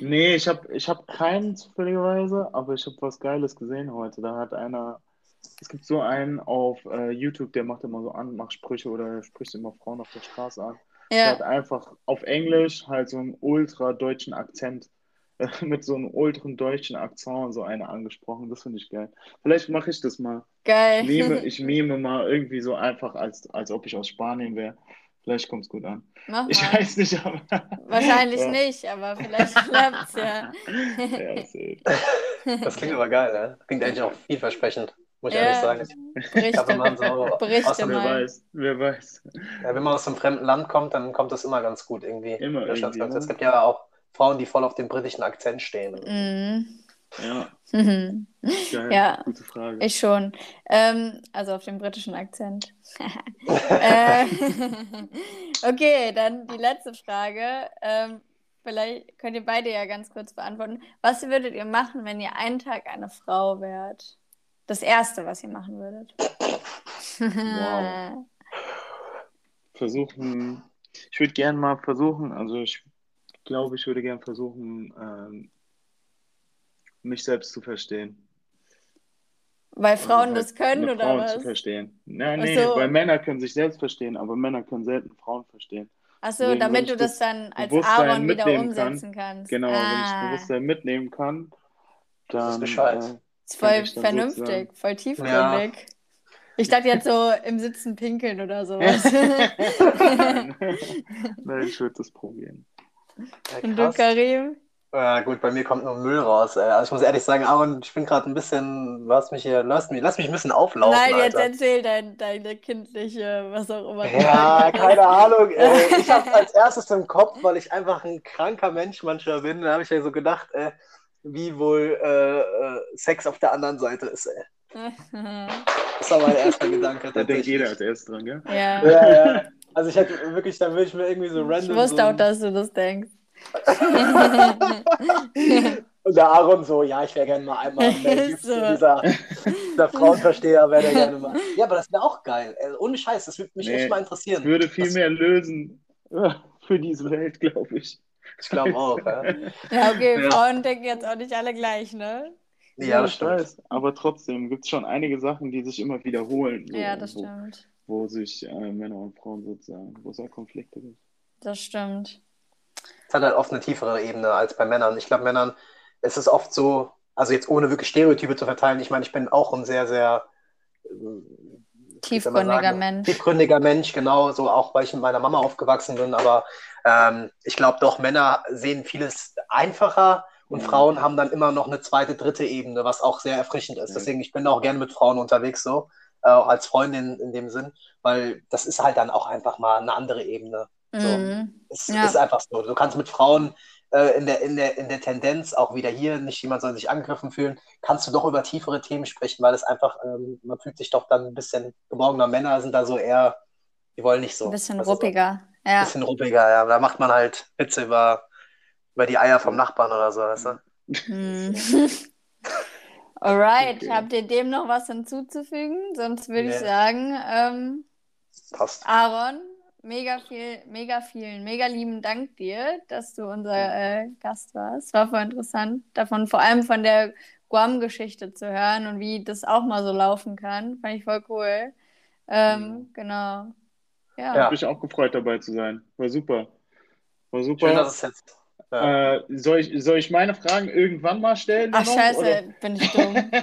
Nee, ich habe ich hab keinen zufälligerweise, aber ich habe was Geiles gesehen heute. Da hat einer, es gibt so einen auf äh, YouTube, der macht immer so Anmachsprüche oder spricht immer Frauen auf der Straße an. Der hat Ja, einfach auf Englisch halt so einen ultra deutschen Akzent, äh, mit so einem ultra deutschen Akzent so eine angesprochen. Das finde ich geil. Vielleicht mache ich das mal. geil. Meme, ich meme mal irgendwie so einfach, als, als ob ich aus Spanien wäre. Vielleicht kommt es gut an. Mach Ich mal. weiß nicht, aber. Wahrscheinlich Ja. nicht, aber vielleicht klappt's ja. Ja, safe. Das klingt aber geil, ne? Klingt eigentlich auch vielversprechend, muss ich Ja. ehrlich sagen. Ich glaube, wenn man so aus berichte dem, Wer weiß, wer weiß. ja, wenn man aus einem fremden Land kommt, dann kommt das immer ganz gut irgendwie. Immer irgendwie, ja. Es gibt ja auch Frauen, die voll auf den britischen Akzent stehen. Mhm. Ja, Mhm. geil. Ja. Gute Frage. Ich schon. Ähm, also auf dem britischen Akzent. äh, okay, dann die letzte Frage. Ähm, vielleicht könnt ihr beide ja ganz kurz beantworten. Was würdet ihr machen, wenn ihr einen Tag eine Frau wärt? Das Erste, was ihr machen würdet. Wow. Versuchen, ich würde gerne mal versuchen, also ich glaube, ich würde gerne versuchen, ähm, mich selbst zu verstehen. Weil Also Frauen halt das können oder Frauen zu was? verstehen. Nein, nee, so. weil Männer können sich selbst verstehen, aber Männer können selten Frauen verstehen. Achso, damit du das dann als Bewusstsein Aaron wieder mitnehmen kann, umsetzen kannst. Genau, wenn ich Ah, Bewusstsein mitnehmen kann, Das ist dann Bescheid. äh, ist voll vernünftig, sozusagen- voll tiefgründig. Ich dachte jetzt so im Sitzen pinkeln oder sowas. Nein, ich würde das probieren. Ja, Und du. Karim? Ja, gut, bei mir kommt nur Müll raus. Ey. Also ich muss ehrlich sagen, Aaron, ich bin gerade ein bisschen, lass mich hier, lass mich, lass mich ein bisschen auflaufen, Nein, jetzt Alter. erzähl dein, deine kindliche, was auch immer. Ja, keine Ahnung. Ey. Ich habe als erstes im Kopf, weil ich einfach ein kranker Mensch manchmal bin, da habe ich ja so gedacht, äh, wie wohl äh, äh, Sex auf der anderen Seite ist. Ey. Das war mein erster Gedanke. Da denkt jeder als erstes dran, gell? ja. Ja, ja. Also ich hätte wirklich, dann würde ich mir irgendwie so Ich random. wusste so auch, dass du das denkst. Und der Aaron so, ja, ich wäre gerne mal einmal So. dieser, dieser Frauenversteher, wäre der gerne mal. Ja, aber das wäre auch geil. Äh, Ohne Scheiß, das würde mich Nee, echt mal Es interessieren. würde viel Das- mehr lösen für diese Welt, glaube ich. Ich glaube auch, ja. Ja, okay, Ja. Frauen denken jetzt auch nicht alle gleich, ne? Ja, das ich stimmt. weiß. Aber trotzdem gibt es schon einige Sachen, die sich immer wiederholen. So, Ja, das wo, stimmt. wo sich äh, Männer und Frauen sozusagen, wo es auch Konflikte gibt. Das stimmt. Es hat halt oft eine tiefere Ebene als bei Männern. Ich glaube, Männern, es ist oft so, also jetzt ohne wirklich Stereotype zu verteilen, ich meine, ich bin auch ein sehr, sehr Tiefgründiger Mensch. tiefgründiger Mensch, genau, so auch, weil ich mit meiner Mama aufgewachsen bin, aber ähm, ich glaube doch, Männer sehen vieles einfacher und Mhm. Frauen haben dann immer noch eine zweite, dritte Ebene, was auch sehr erfrischend ist. Ja. Deswegen, ich bin auch gerne mit Frauen unterwegs, so, äh, als Freundin in dem Sinn, weil das ist halt dann auch einfach mal eine andere Ebene. So. Mhm. Es Ja. ist einfach so. Du kannst mit Frauen äh, in der, in der, in der Tendenz, auch wieder hier, nicht jemand soll sich angegriffen fühlen, kannst du doch über tiefere Themen sprechen, weil es einfach, ähm, man fühlt sich doch dann ein bisschen geborgener. Männer sind da so eher, die wollen nicht so. Ein bisschen Das ist so ruppiger. Ein Ja. bisschen ruppiger, ja. Da macht man halt Witze über, über die Eier vom Nachbarn oder so, weißt du? Hm. Alright, Okay. habt ihr dem noch was hinzuzufügen? Sonst würde ich Nee. sagen, ähm, Passt. Aaron, mega viel, mega vielen, mega lieben Dank dir, dass du unser äh, Gast warst. War voll interessant, davon vor allem von der Guam-Geschichte zu hören und wie das auch mal so laufen kann. Fand ich voll cool. Ähm, genau. Ja. Ja. Hab mich auch gefreut, dabei zu sein. War super. War super. Schön, dass es jetzt. Ja. Äh, soll, ich, soll ich meine Fragen irgendwann mal stellen? Ach, noch, scheiße, oder? bin ich dumm. äh?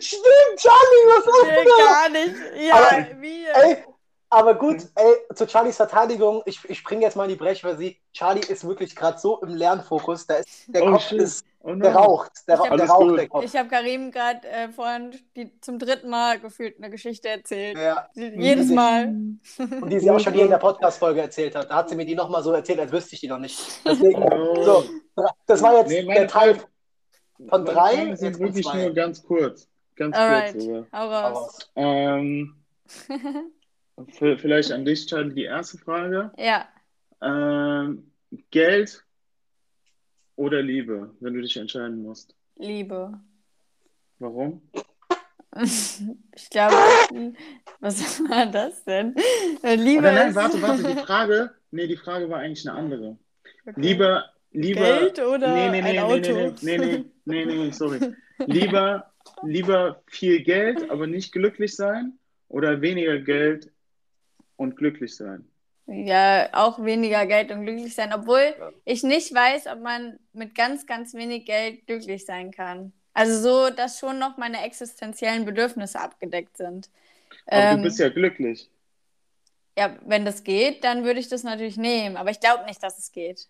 Stimmt, Charlie, was hast du Nee, da? gar nicht. Ja, Aber, wie? Ey, aber gut, ey, zu Charlies Verteidigung, ich, ich springe jetzt mal in die Breche, weil sie, Charlie ist wirklich gerade so im Lernfokus, da ist, der Oh, Kopf shit. ist, Oh der raucht, der, Ich hab- Ra- der raucht, gut. der Kopf. Ich habe Karim gerade äh, vorhin die, zum dritten Mal gefühlt eine Geschichte erzählt. Ja. Jedes die- Mal. Und die sie auch schon hier in der Podcast-Folge erzählt hat. Da hat sie mir die nochmal so erzählt, als wüsste ich die noch nicht. Deswegen, Oh. so, das war jetzt Nee, der Teil von drei, jetzt sind wirklich zwei. nur ganz kurz. Ganz Alright, kurz hau Hau raus. Ähm, vielleicht an dich, Charlie, die erste Frage. Ja, Ähm, Geld oder Liebe, wenn du dich entscheiden musst. Liebe. Warum? Ich glaube, was war das denn? Liebe Oder nein, warte, warte, die Frage, nee, die Frage war eigentlich eine andere. Okay. Lieber, lieber, Geld oder nee, nee, nee, ein nee, Auto? nee, nee, nee, nee, nee, nee, sorry. Lieber, lieber viel Geld, aber nicht glücklich sein oder weniger Geld und glücklich sein? Ja, auch weniger Geld und glücklich sein, obwohl Ja. ich nicht weiß, ob man mit ganz, ganz wenig Geld glücklich sein kann. Also so, dass schon noch meine existenziellen Bedürfnisse abgedeckt sind. Aber Ähm, du bist ja glücklich. ja, wenn das geht, dann würde ich das natürlich nehmen, aber ich glaube nicht, dass es geht.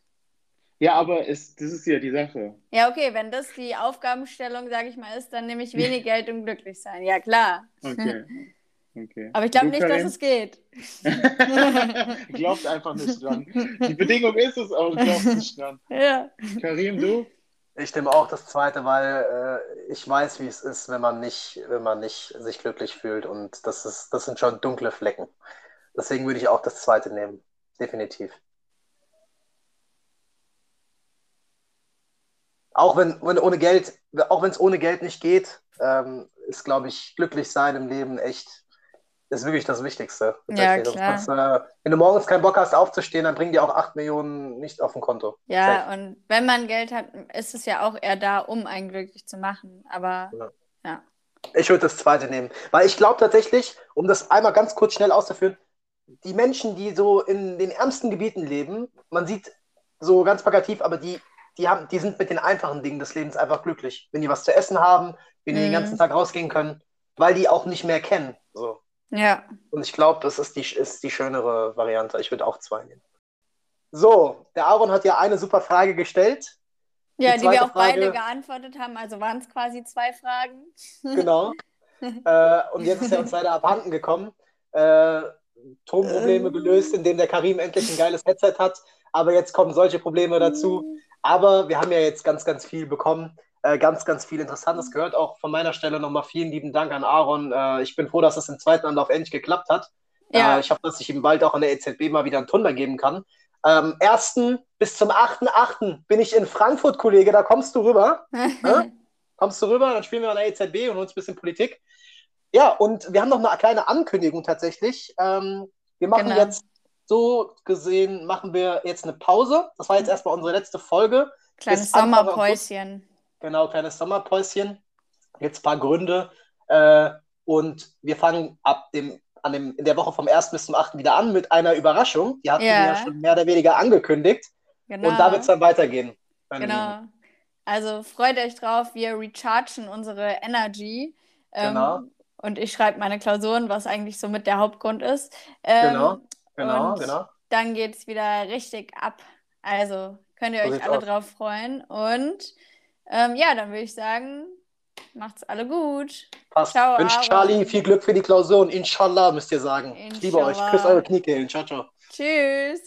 Ja, aber es, das ist ja die Sache. Ja, okay, wenn das die Aufgabenstellung, sage ich mal, ist, dann nehme ich wenig Geld und glücklich sein. Ja, klar. Okay. okay. Aber ich glaube nicht, dass es geht. Glaubt einfach nicht dran. Die Bedingung ist es, aber du glaubst nicht dran. Ja. Karim, du? Ich nehme auch das zweite, weil äh, ich weiß, wie es ist, wenn man nicht, wenn man nicht sich glücklich fühlt. Und das ist, das sind schon dunkle Flecken. Deswegen würde ich auch das zweite nehmen. Definitiv. Auch wenn, wenn ohne Geld, auch wenn es ohne Geld nicht geht, ähm, ist, glaube ich, glücklich sein im Leben echt, ist wirklich das Wichtigste. Ja, klar. Sonst, äh, wenn du morgens keinen Bock hast, aufzustehen, dann bringen dir auch 8 Millionen nicht auf dem Konto. Ja, und wenn man Geld hat, ist es ja auch eher da, um einen glücklich zu machen. Aber Ich würde das zweite nehmen. Weil ich glaube tatsächlich, um das einmal ganz kurz schnell auszuführen, die Menschen, die so in den ärmsten Gebieten leben, man sieht so ganz plakativ, aber die, die, haben, die sind mit den einfachen Dingen des Lebens einfach glücklich. Wenn die was zu essen haben, wenn die den Mhm. ganzen Tag rausgehen können, weil die auch nicht mehr kennen. So. Ja, Und ich glaube, das ist die, ist die schönere Variante. Ich würde auch zwei nehmen. So, der Aaron hat ja eine super Frage gestellt. ja Die die wir auch beide Frage- geantwortet haben. Also waren es quasi zwei Fragen. Genau. äh, und jetzt ist er uns leider abhanden gekommen. Äh, Tonprobleme gelöst, indem der Karim endlich ein geiles Headset hat. Aber jetzt kommen solche Probleme dazu. Aber wir haben ja jetzt ganz, ganz viel bekommen. Äh, ganz, ganz viel Interessantes gehört. Auch von meiner Stelle nochmal vielen lieben Dank an Aaron. Äh, ich bin froh, dass es im zweiten Anlauf endlich geklappt hat. Ja. Äh, ich hoffe, dass ich ihm bald auch an der EZB mal wieder einen Tunder geben kann. Ähm, 1. bis zum 8.8. bin ich in Frankfurt, Kollege. Da kommst du rüber. Hä? Kommst du rüber, dann spielen wir an der EZB und uns ein bisschen Politik. Ja, und wir haben noch eine kleine Ankündigung tatsächlich. Ähm, wir machen Genau. jetzt so gesehen, machen wir jetzt eine Pause. Das war jetzt erstmal unsere letzte Folge. Kleines Sommerpäuschen. Genau, kleines Sommerpäuschen. Jetzt ein paar Gründe. Äh, und wir fangen ab dem, an dem, in der Woche vom 1. bis zum 8. wieder an mit einer Überraschung. Die hatten wir Ja. schon mehr oder weniger angekündigt. Genau. Und da wird es dann weitergehen. Genau. Also freut euch drauf, wir rechargen unsere Energy. Ähm, Genau. Und ich schreibe meine Klausuren, was eigentlich so mit der Hauptgrund ist. Ähm, Genau, Genau, und genau. Dann geht es wieder richtig ab. Also könnt ihr So euch alle aus. drauf freuen. Und ähm, ja, dann würde ich sagen, macht's alle gut. Passt. Ciao, Wünscht Aaron. Charlie viel Glück für die Klausuren. Inshallah, müsst ihr sagen. Ich liebe euch. Inshallah. Küsst eure Kniekehlen. Ciao, ciao. Tschüss.